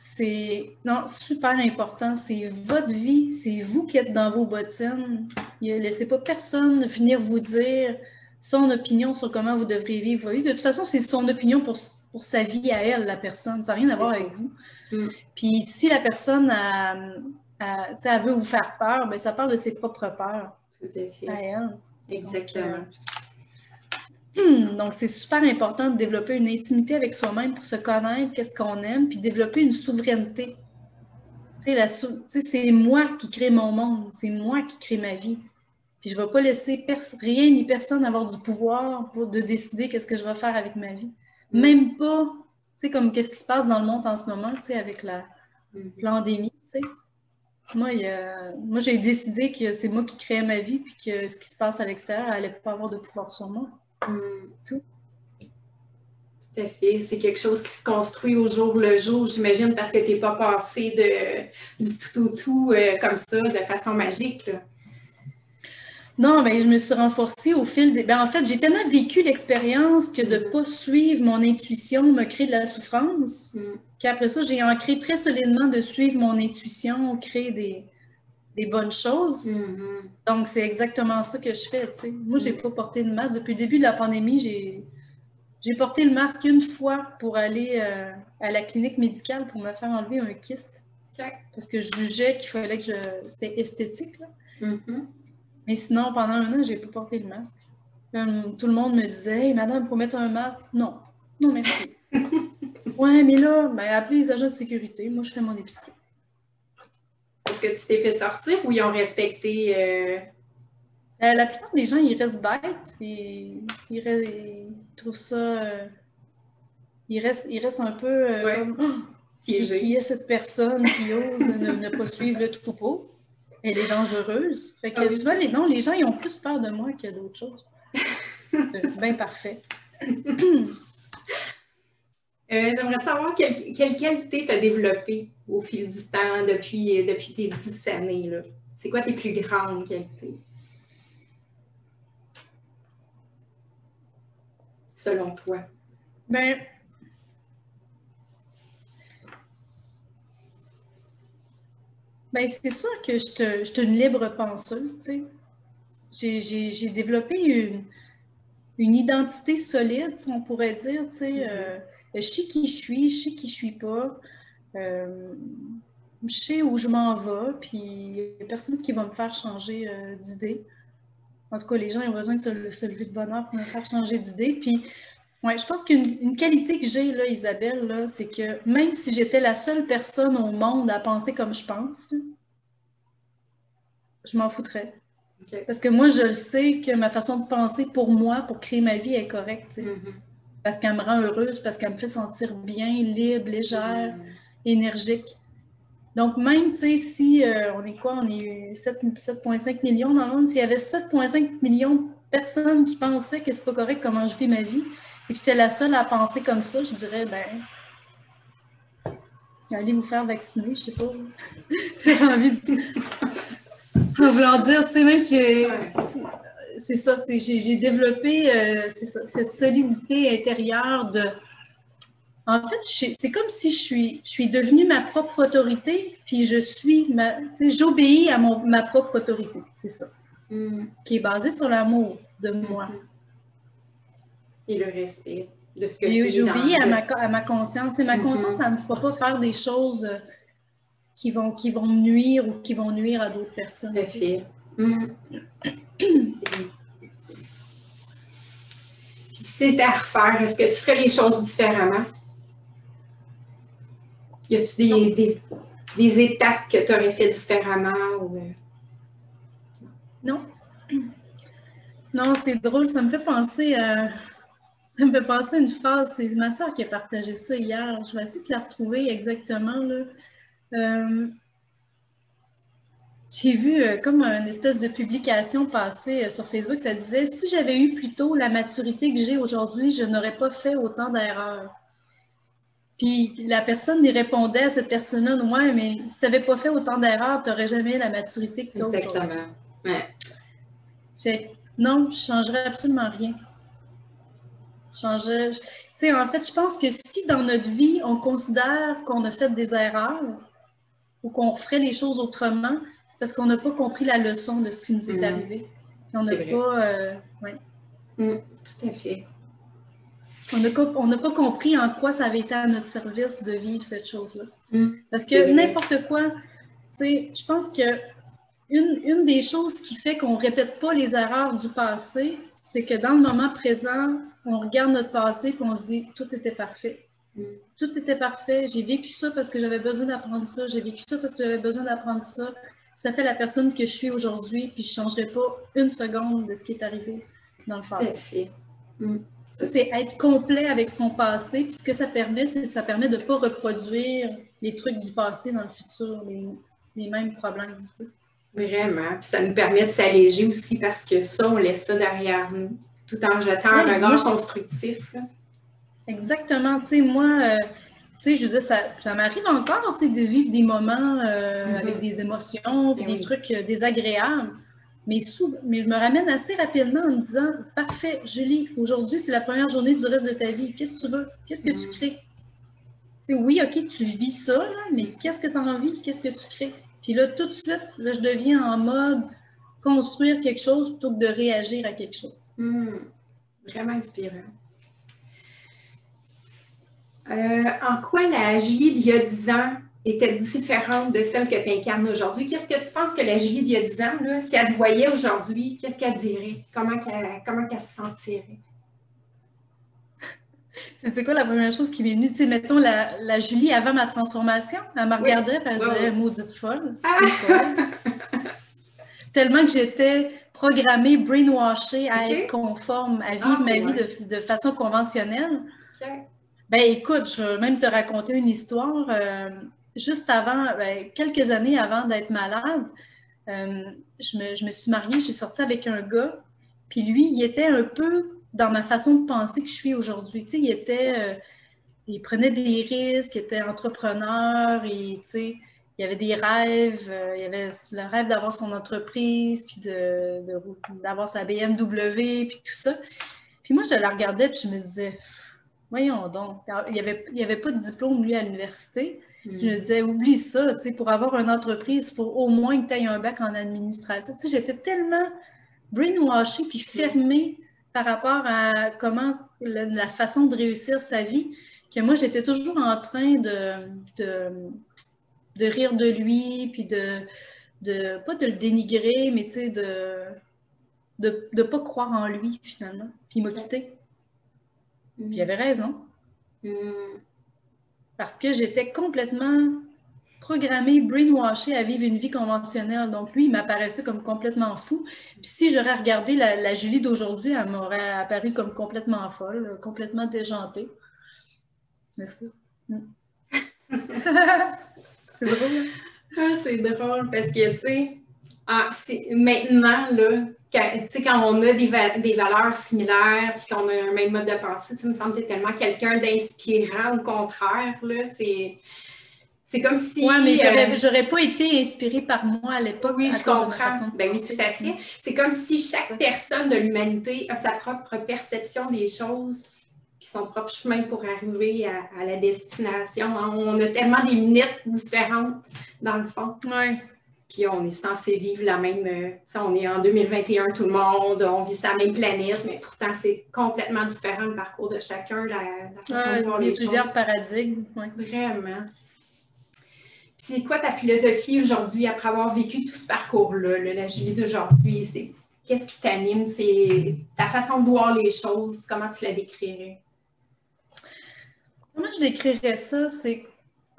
c'est non, super important. C'est votre vie, c'est vous qui êtes dans vos bottines. Ne laissez pas personne venir vous dire son opinion sur comment vous devriez vivre votre vie. De toute façon, c'est son opinion pour, pour sa vie à elle, la personne. Ça n'a rien à voir avec vous. Mm. Puis si la personne a, veut vous faire peur, bien, ça parle de ses propres peurs. Tout à fait. À elle. Exactement. Euh, donc, c'est super important de développer une intimité avec soi-même pour se connaître, qu'est-ce qu'on aime, puis développer une souveraineté. Tu sais, c'est moi qui crée mon monde, c'est moi qui crée ma vie. Puis je ne vais pas laisser rien ni personne avoir du pouvoir pour de décider qu'est-ce que je vais faire avec ma vie. Même pas, tu sais, comme qu'est-ce qui se passe dans le monde en ce moment, tu sais, avec la mm-hmm. pandémie, tu sais. Moi, moi j'ai décidé que c'est moi qui créais ma vie, puis que ce qui se passe à l'extérieur n'allait pas avoir de pouvoir sur moi. Mm. Tout. Tout à fait. C'est quelque chose qui se construit au jour le jour, j'imagine, parce que tu n'es pas passé de, du tout au tout euh, comme ça, de façon magique. Non, mais je me suis renforcée au fil des. Ben, en fait, j'ai tellement vécu l'expérience que de ne mm. pas suivre mon intuition me crée de la souffrance, mm. qu'après ça, j'ai ancré très solidement de suivre mon intuition, créer des, des bonnes choses. Mm-hmm. Donc, c'est exactement ça que je fais. Moi, je n'ai mm. pas porté de masque. Depuis le début de la pandémie, j'ai, j'ai porté le masque une fois pour aller euh, à la clinique médicale pour me faire enlever un kyste. Parce que je jugeais qu'il fallait que je. C'était esthétique. Mm-hmm. Mais sinon, pendant un an, je n'ai pas porté le masque. tout le monde me disait Hey, madame, il faut mettre un masque. Non. Non, merci. ouais, mais là, ben, appelez les agents de sécurité. Moi, je fais mon épicerie que tu t'es fait sortir ou ils ont respecté? Euh? Euh, la plupart des gens, ils restent bêtes. Ils, ils, trouvent ça. Euh, ils, restent, ils restent un peu comme oh, qui, est cette personne qui ose ne, pas suivre le troupeau? Elle est dangereuse. Fait que ah souvent, les, non, les gens, ils ont plus peur de moi que d'autres choses. Bien parfait. Euh, j'aimerais savoir quelle, quelle qualité tu as développée au fil du temps depuis, depuis tes dix années. C'est quoi tes plus grandes qualités? Selon toi. Ben, ben c'est sûr que je suis une libre penseuse, tu sais. J'ai développé une, une, identité solide, si on pourrait dire, tu sais. Mm-hmm. Euh, je sais qui je suis, je sais qui je suis pas. Euh, je sais où je m'en vais, puis il n'y a personne qui va me faire changer euh, d'idée. En tout cas, les gens ont besoin de se, lever de bonheur pour me faire changer d'idée. Puis, ouais, je pense qu'une qualité que j'ai, là, Isabelle, là, c'est que même si j'étais la seule personne au monde à penser comme je pense, je m'en foutrais. Parce que moi, je sais que ma façon de penser pour moi, pour créer ma vie, est correcte. Mm-hmm. Parce qu'elle me rend heureuse, parce qu'elle me fait sentir bien, libre, légère, mm-hmm. énergique. Donc, même, tu sais, si euh, on est quoi? On est 7,5 millions dans le monde. S'il y avait 7,5 millions de personnes qui pensaient que c'est pas correct comment je vis ma vie, et que j'étais la seule à penser comme ça, je dirais, ben, allez vous faire vacciner, je sais pas. J'ai envie de. en voulant dire, tu sais, même si j'ai. C'est ça, j'ai développé euh, cette solidité intérieure de en fait, c'est comme si je suis, je suis devenue ma propre autorité, puis je suis ma, j'obéis à mon, ma propre autorité, c'est ça, mm. qui est basée sur l'amour de moi. Et le respect de ce que J'obéis à ma, à ma conscience, et ma mm-hmm. conscience, ça ne me fera pas faire des choses euh, qui vont, qui vont me nuire ou qui vont nuire à d'autres personnes. Tout fait. Mm. si c'était à refaire, est-ce que tu ferais les choses différemment? Y a-tu des, étapes que tu aurais fait différemment? Ou... Euh? Non. Non, c'est drôle, ça me fait penser à. Ça me fait penser à une phrase, c'est ma soeur qui a partagé ça hier. Je vais essayer de la retrouver exactement. Là. Euh, j'ai vu euh, comme une espèce de publication passée sur Facebook, ça disait Si j'avais eu plutôt la maturité que j'ai aujourd'hui, je n'aurais pas fait autant d'erreurs. Puis la personne y répondait à cette personne-là, ouais, mais si tu n'avais pas fait autant d'erreurs, tu n'aurais jamais la maturité que tu as Exactement. Ouais. non, je ne changerais absolument rien. Changer. En fait, je pense que si dans notre vie, on considère qu'on a fait des erreurs ou qu'on ferait les choses autrement, c'est parce qu'on n'a pas compris la leçon de ce qui nous est mm. arrivé. On n'a pas. Euh, ouais. Mm, tout à fait. On n'a pas compris en quoi ça avait été à notre service de vivre cette chose-là. Mm. Parce que n'importe quoi, tu sais, je pense que une, des choses qui fait qu'on ne répète pas les erreurs du passé, c'est que dans le moment présent, on regarde notre passé et on se dit tout était parfait. Mm. Tout était parfait. J'ai vécu ça parce que j'avais besoin d'apprendre ça. J'ai vécu ça parce que j'avais besoin d'apprendre ça. Ça fait la personne que je suis aujourd'hui, puis je ne changerai pas une seconde de ce qui est arrivé dans le passé. Mm c'est être complet avec son passé. Puis ce que ça permet, c'est ça permet de ne pas reproduire les trucs du passé dans le futur, les, mêmes problèmes. Vraiment. Puis ça nous permet de s'alléger aussi parce que ça, on laisse ça derrière nous, tout en jetant un regard constructif. Exactement. Tu sais, moi, euh, tu sais, je veux ça, ça m'arrive encore, tu sais, de vivre des moments euh, mm-hmm. avec des émotions, ben des trucs euh, désagréables. Mais, mais je me ramène assez rapidement en me disant Parfait, Julie, aujourd'hui, c'est la première journée du reste de ta vie. Qu'est-ce que tu veux? Qu'est-ce que tu mm. crées? sais, oui, OK, tu vis ça, mais qu'est-ce que tu as envie? Qu'est-ce que tu crées? Puis là, tout de suite, là, je deviens en mode construire quelque chose plutôt que de réagir à quelque chose. Mm. Vraiment inspirant. Euh, en quoi la Julie d'il y a 10 ans était différente de celle que tu incarnes aujourd'hui? Qu'est-ce que tu penses que la Julie d'il y a 10 ans, là, si elle te voyait aujourd'hui, qu'est-ce qu'elle dirait? Comment qu'elle, comment qu'elle se sentirait? C'est quoi la première chose qui m'est venue? Tu sais, mettons la, la, Julie avant ma transformation, elle me regarderait et elle dirait maudite folle. Ah! Tellement que j'étais programmée, brainwashée à être conforme, à vivre ah, ma vie de, de, façon conventionnelle. Ben écoute, je vais même te raconter une histoire. Euh, juste avant, ben, quelques années avant d'être malade, euh, je, me, suis mariée, j'ai sorti avec un gars, puis lui, il était un peu dans ma façon de penser que je suis aujourd'hui. Tu sais, il était, euh, il prenait des risques, il était entrepreneur, et tu sais, il y avait des rêves, euh, il y avait le rêve d'avoir son entreprise, puis d'avoir sa BMW, puis tout ça. Puis moi, je la regardais, puis je me disais, voyons donc, il n'y avait, il avait pas de diplôme, lui, à l'université. Je me disais, oublie ça, tu sais, pour avoir une entreprise, il faut au moins que tu aies un bac en administration. Tu sais, j'étais tellement brainwashée puis fermée par rapport à comment la, façon de réussir sa vie que moi, j'étais toujours en train de, de rire de lui, puis de, de, pas de le dénigrer, mais tu sais, de de ne pas croire en lui, finalement. Puis il m'a quitté. Puis il avait raison. Mm. Parce que j'étais complètement programmée, brainwashée à vivre une vie conventionnelle. Donc lui, il m'apparaissait comme complètement fou. Puis si j'aurais regardé la, Julie d'aujourd'hui, elle m'aurait apparu comme complètement folle, complètement déjantée. N'est-ce pas? Mm. C'est drôle. Hein? Ah, c'est drôle parce que, tu sais, ah, maintenant, là, quand, quand on a des, des valeurs similaires puis qu'on a un même mode de pensée, tu me semble que tellement quelqu'un d'inspirant, au contraire, là, c'est... C'est comme si. Oui, mais j'aurais, euh, pas été inspirée par moi à l'époque. Oui, je comprends. Ben oui, tout à fait. C'est comme si chaque personne de l'humanité a sa propre perception des choses puis son propre chemin pour arriver à, la destination. On a tellement des minutes différentes, dans le fond. Oui. Puis on est censé vivre la même. Euh, on est en 2021, tout le monde, on vit sur la même planète, mais pourtant, c'est complètement différent le parcours de chacun, la, façon. Il y a plusieurs paradigmes. Vraiment. Puis c'est quoi ta philosophie aujourd'hui après avoir vécu tout ce parcours-là, la Julie d'aujourd'hui? C'est qu'est-ce qui t'anime? C'est ta façon de voir les choses. Comment tu la décrirais? Comment je décrirais ça? C'est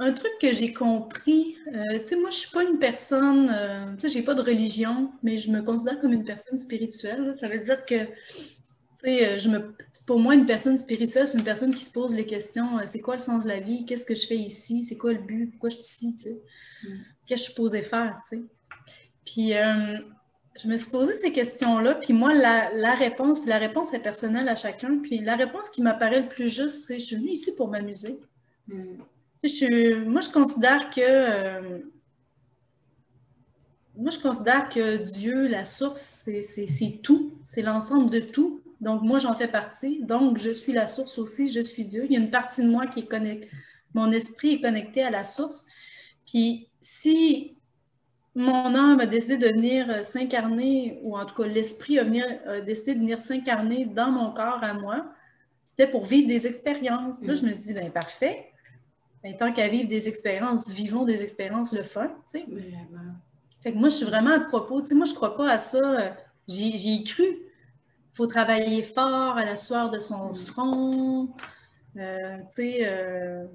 un truc que j'ai compris. Euh, tu sais, moi, je suis pas une personne, euh, tu sais, j'ai pas de religion, mais je me considère comme une personne spirituelle. Ça veut dire que, tu sais, euh, je me, pour moi, une personne spirituelle, c'est une personne qui se pose les questions c'est quoi le sens de la vie? Qu'est-ce que je fais ici? C'est quoi le but? Pourquoi je suis ici tu sais? Mm. Qu'est-ce que je suis posée faire tu sais? Puis, je me suis posé ces questions-là, puis moi, la, réponse, puis la réponse est personnelle à chacun, puis la réponse qui m'apparaît le plus juste, c'est je suis venue ici pour m'amuser. Hmm. moi, je considère que euh, moi, je considère que Dieu, la source, c'est tout, c'est l'ensemble de tout. Donc, moi, j'en fais partie. Donc, je suis la source aussi, je suis Dieu. Il y a une partie de moi qui est connectée, mon esprit est connecté à la source. Puis, si mon âme a décidé de venir euh, s'incarner, ou en tout cas l'esprit a, décidé de venir s'incarner dans mon corps à moi, c'était pour vivre des expériences. Là, je me suis dit, ben parfait. Ben, tant qu'à vivre des expériences, vivons des expériences le fun, tu sais. Fait que moi, je suis vraiment à propos, tu sais, moi, je crois pas à ça. Euh, j'y ai cru. Il faut travailler fort à la sueur de son mm. front. Euh, tu sais,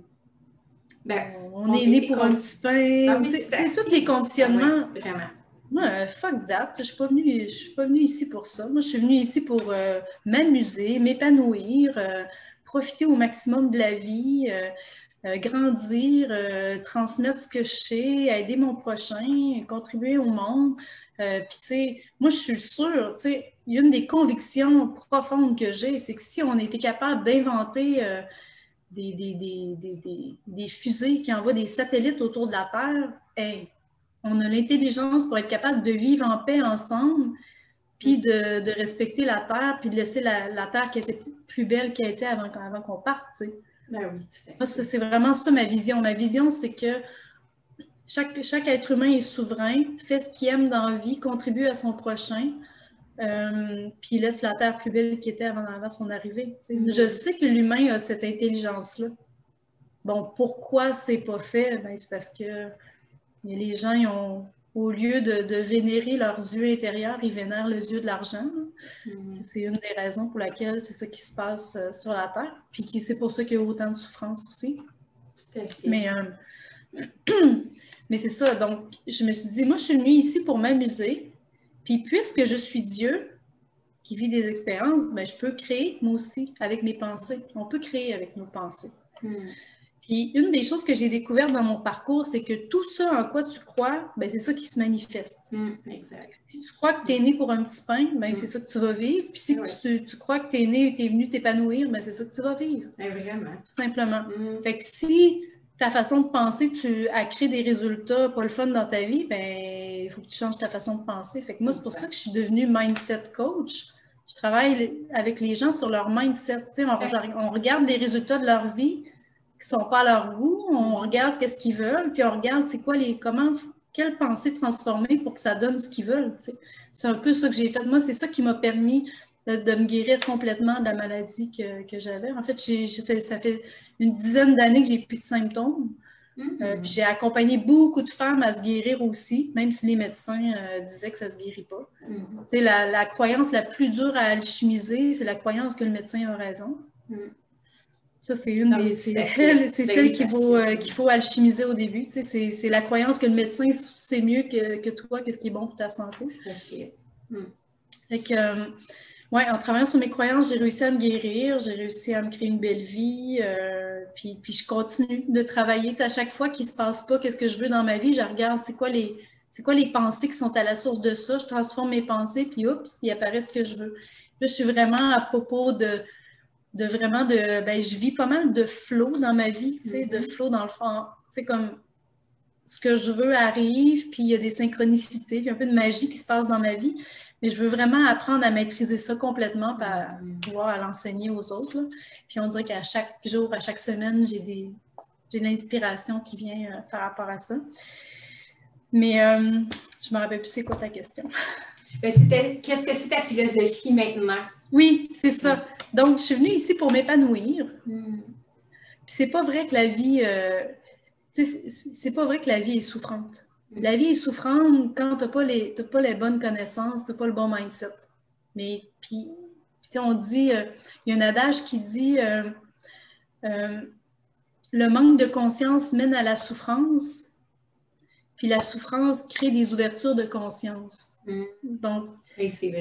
ben, on, est né pour un petit pain. Ah tous les conditionnements. Vraiment. Moi, fuck that. Je ne suis, pas venue, suis pas venue ici pour ça. Moi, je suis venue ici pour euh, m'amuser, m'épanouir, euh, profiter au maximum de la vie, euh, grandir, transmettre ce que je sais, aider mon prochain, contribuer au monde. Puis, tu sais, moi, je suis sûre, tu sais, une des convictions profondes que j'ai, c'est que si on était capable d'inventer des, fusées qui envoient des satellites autour de la Terre, on a l'intelligence pour être capable de vivre en paix ensemble, puis de, respecter la Terre, puis de laisser la, Terre qui était plus belle qu'elle était avant, avant qu'on parte. Ben oui, C'est vraiment ça ma vision. Ma vision, c'est que chaque, chaque être humain est souverain, fait ce qu'il aime dans la vie, contribue à son prochain. Euh, puis il laisse la Terre plus belle qu'elle était avant, son arrivée. Mm-hmm. Je sais que l'humain a cette intelligence-là. Bon, pourquoi c'est pas fait? Ben, c'est parce que les gens, ont, au lieu de, vénérer leur Dieu intérieur, ils vénèrent le Dieu de l'argent. Mm-hmm. C'est une des raisons pour laquelle c'est ça qui se passe euh, sur la Terre. Puis c'est pour ça qu'il y a autant de souffrance aussi. Mais, euh, mais c'est ça. Donc, je me suis dit, moi, je suis venue ici pour m'amuser. Puis puisque je suis Dieu qui vit des expériences, ben, je peux créer moi aussi avec mes pensées. On peut créer avec nos pensées. Hmm. Puis une des choses que j'ai découvertes dans mon parcours, c'est que tout ça en quoi tu crois, ben, c'est ça qui se manifeste. Hmm, exact. Si tu crois que tu es né pour un petit pain, ben, hmm. c'est ça que tu vas vivre. Puis si tu, crois que tu es né et tu es venu t'épanouir, ben, c'est ça que tu vas vivre. Ben, vraiment. Tout simplement. Fait que si ta façon de penser, tu as créé des résultats pas le fun dans ta vie, ben il faut que tu changes ta façon de penser. Fait que moi, c'est pour ça que je suis devenue mindset coach. Je travaille avec les gens sur leur mindset. On, on, regarde les résultats de leur vie qui ne sont pas à leur goût, on regarde qu'est-ce qu'ils veulent, puis on regarde c'est quoi les comment quelle pensée transformer pour que ça donne ce qu'ils veulent. C'est un peu ça que j'ai fait. Moi, c'est ça qui m'a permis de, me guérir complètement de la maladie que, j'avais. En fait, ça fait une dizaine d'années que j'ai plus de symptômes. Mm-hmm. Euh, j'ai accompagné beaucoup de femmes à se guérir aussi, même si les médecins euh, disaient que ça ne se guérit pas. Mm-hmm. la, croyance la plus dure à alchimiser, c'est la croyance que le médecin a raison. Mm. Ça, c'est une des. C'est celle qu'il faut, euh, qu'il faut alchimiser au début. c'est la croyance que le médecin sait mieux que, que toi, qu'est-ce qui est bon pour ta santé. Fait que, oui, en travaillant sur mes croyances, j'ai réussi à me guérir, j'ai réussi à me créer une belle vie, euh, puis, puis je continue de travailler. à chaque fois qu'il ne se passe pas qu'est-ce que je veux dans ma vie, je regarde c'est quoi les c'est quoi les pensées qui sont à la source de ça, je transforme mes pensées, puis oups, il apparaît ce que je veux. Là, je suis vraiment à propos de, de vraiment de, ben, je vis pas mal de flow dans ma vie, tu sais, de mm-hmm. flow dans le fond, tu sais, comme ce que je veux arrive, puis il y a des synchronicités, puis un peu de magie qui se passe dans ma vie. Mais je veux vraiment apprendre à maîtriser ça complètement pour pouvoir l'enseigner aux autres. Puis on dirait qu'à chaque jour, à chaque semaine, j'ai des j'ai l'inspiration qui vient euh, par rapport à ça. Mais euh, je me rappelle plus c'est quoi ta question. Ben, qu'est-ce que c'est ta philosophie maintenant? Oui, c'est ça. Donc, je suis venue ici pour m'épanouir. Hmm. Puis c'est pas vrai que la vie, euh, c'est pas vrai que la vie est souffrante. La vie est souffrante quand tu n'as pas, les, pas les bonnes connaissances, tu n'as pas le bon mindset. Mais puis, on dit, euh, il y a un adage qui dit euh, euh, le manque de conscience mène à la souffrance, puis la souffrance crée des ouvertures de conscience. Mm. Donc,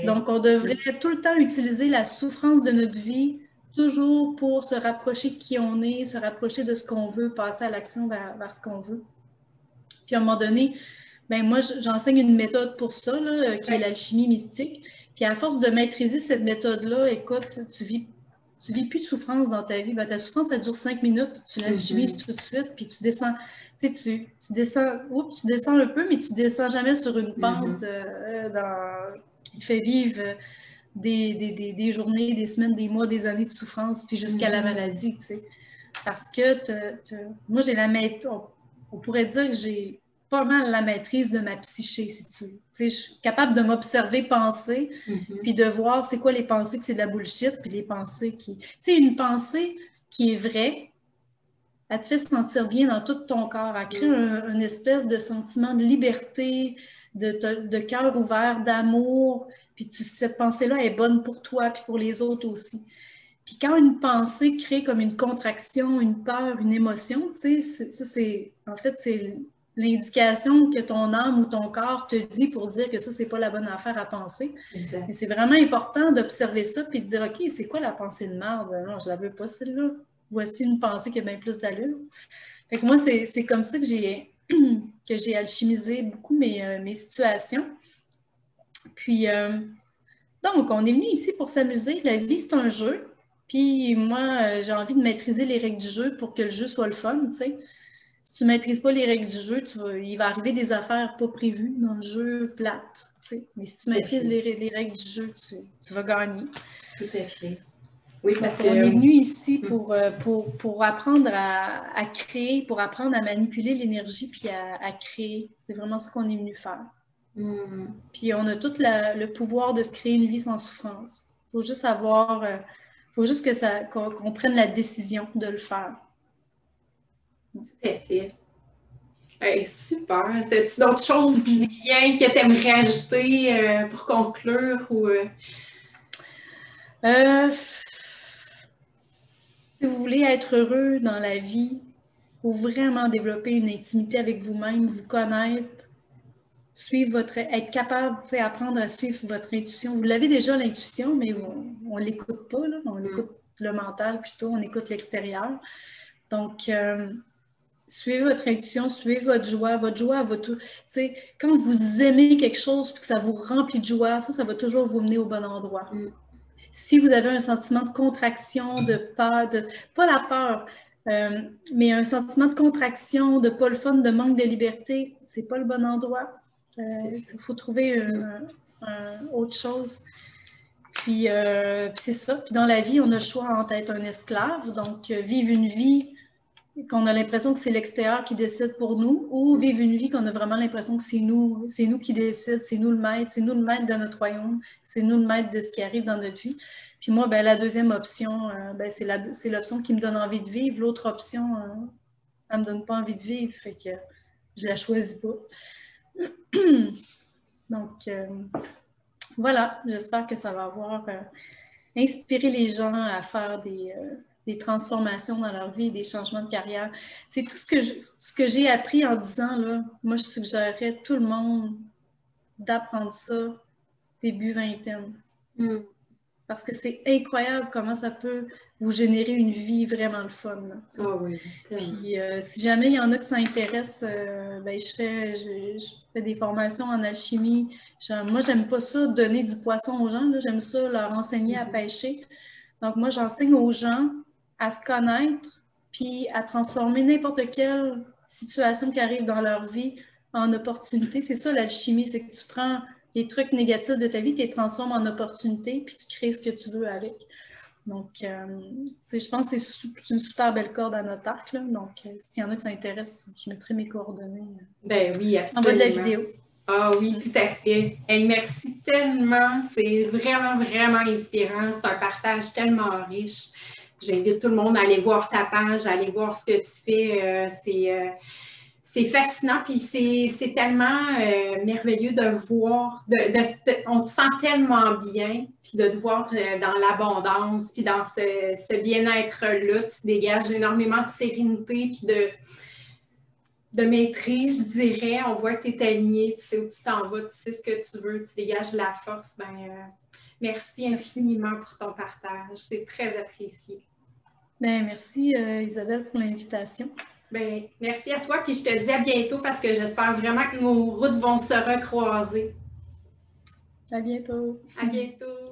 donc, on devrait tout le temps utiliser la souffrance de notre vie toujours pour se rapprocher de qui on est, se rapprocher de ce qu'on veut, passer à l'action vers, vers ce qu'on veut. Puis à un moment donné, ben moi, j'enseigne une méthode pour ça, là, qui est l'alchimie mystique. Puis à force de maîtriser cette méthode-là, écoute, tu vis, tu vis plus de souffrance dans ta vie. Ben, ta souffrance, ça dure cinq minutes, tu l'alchimises mm-hmm. tout de suite, puis tu descends. Tu, sais, tu, descends, oups, tu descends un peu, mais tu descends jamais sur une pente mm-hmm. euh, dans, qui te fait vivre des, des, des, des, journées, des semaines, des mois, des années de souffrance, puis jusqu'à la mm-hmm. maladie, tu sais. Parce que moi, j'ai la méthode on pourrait dire que j'ai pas mal la maîtrise de ma psyché, si tu veux. je suis capable de m'observer penser, mm-hmm. puis de voir c'est quoi les pensées que c'est de la bullshit, puis les pensées qui... Tu sais, une pensée qui est vraie, elle te fait sentir bien dans tout ton corps, elle crée un, une espèce de sentiment de liberté, de, de cœur ouvert, d'amour, puis tu, cette pensée-là est bonne pour toi, puis pour les autres aussi. Puis quand une pensée crée comme une contraction, une peur, une émotion, tu sais, ça c'est, en fait, c'est l'indication que ton âme ou ton corps te dit pour dire que ça, c'est pas la bonne affaire à penser. Et c'est vraiment important d'observer ça puis de dire, OK, c'est quoi la pensée de merde? Non, je la veux pas celle-là. Voici une pensée qui a bien plus d'allure. Fait que moi, c'est comme ça que j'ai que j'ai alchimisé beaucoup mes, euh, mes situations. Puis, euh, donc, on est venu ici pour s'amuser. La vie, c'est un jeu. Puis moi, euh, j'ai envie de maîtriser les règles du jeu pour que le jeu soit le fun, tu sais. Si tu ne maîtrises pas les règles du jeu, il va arriver des affaires pas prévues dans le jeu plate, tu sais. Mais si tu maîtrises les, règles du jeu, tu, vas gagner. Tout à fait. Oui, parce qu'on est venu ici mm. pour, euh, pour, pour apprendre à, créer, pour apprendre à manipuler l'énergie puis à, créer. C'est vraiment ce qu'on est venu faire. Mm. Puis on a tout le pouvoir de se créer une vie sans souffrance. Il faut juste avoir... Faut juste que ça, qu'on, prenne la décision de le faire. Tout à fait. super. As-tu d'autres choses qui viennent que tu aimerais ajouter euh, pour conclure ou euh? Euh, si vous voulez être heureux dans la vie, il faut vraiment développer une intimité avec vous-même, vous connaître, suivre votre, être capable, apprendre à suivre votre intuition. Vous l'avez déjà l'intuition, mais on ne l'écoute pas, là. on mm. écoute le mental plutôt, on écoute l'extérieur. Donc, euh, suivez votre intuition, suivez votre joie. Votre joie va tout. Quand vous aimez quelque chose et que ça vous remplit de joie, ça, ça va toujours vous mener au bon endroit. Mm. Si vous avez un sentiment de contraction, de peur, de pas la peur, Euh, mais un sentiment de contraction, de pas le fun, de manque de liberté, c'est pas le bon endroit. Il euh, faut trouver autre chose. Puis, puis c'est ça. Puis dans la vie, on a le choix entre être un esclave, donc vivre une vie qu'on a l'impression que c'est l'extérieur qui décide pour nous, ou vivre une vie qu'on a vraiment l'impression que c'est nous, c'est nous qui décide, c'est nous le maître, c'est nous le maître de notre royaume, c'est nous le maître de ce qui arrive dans notre vie. Puis moi, ben, la deuxième option, euh, ben, c'est l'option qui me donne envie de vivre. L'autre option, euh, elle ne me donne pas envie de vivre, fait que je la choisis pas. Donc, euh, voilà, j'espère que ça va avoir inspiré les gens à faire des des transformations dans leur vie, des changements de carrière. C'est tout ce que, j'ai appris en disant, là, moi, je suggérerais tout le monde d'apprendre ça début vingtaine. Hmm. Parce que c'est incroyable comment ça peut vous générer une vie vraiment le fun. Ah oui, Puis euh, si jamais il y en a qui s'intéressent, euh, ben, je, fais, je, fais des formations en alchimie. moi, j'aime pas ça, donner du poisson aux gens. J'aime ça, leur enseigner à mm-hmm. pêcher. Donc, moi, j'enseigne aux gens à se connaître, puis à transformer n'importe quelle situation qui arrive dans leur vie en opportunité. C'est ça l'alchimie, c'est que tu prends les trucs négatifs de ta vie, tu les transformes en opportunité, puis tu crées ce que tu veux avec. Donc, euh, je pense que c'est une super belle corde à notre arc. Donc, euh, s'il y en a qui s'intéressent, je mettrai mes coordonnées. Euh, ben oui, absolument. En bas de la vidéo. Ah oui, tout à fait. merci tellement. C'est vraiment, vraiment inspirant. C'est un partage tellement riche. J'invite tout le monde à aller voir ta page, à aller voir ce que tu fais. Euh, euh, c'est, fascinant, puis c'est, tellement euh, merveilleux de voir, on te sent tellement bien, puis de te voir dans l'abondance, puis dans ce, bien-être-là, tu dégages énormément de sérénité, puis de, de maîtrise, je dirais. On voit que tu es aligné, tu sais où tu t'en vas, tu sais ce que tu veux, tu dégages de la force. Ben, Merci infiniment pour ton partage. C'est très apprécié. Ben, merci euh, Isabelle pour l'invitation. Ben, merci à toi, puis je te dis à bientôt parce que j'espère vraiment que nos routes vont se recroiser. À bientôt. À bientôt.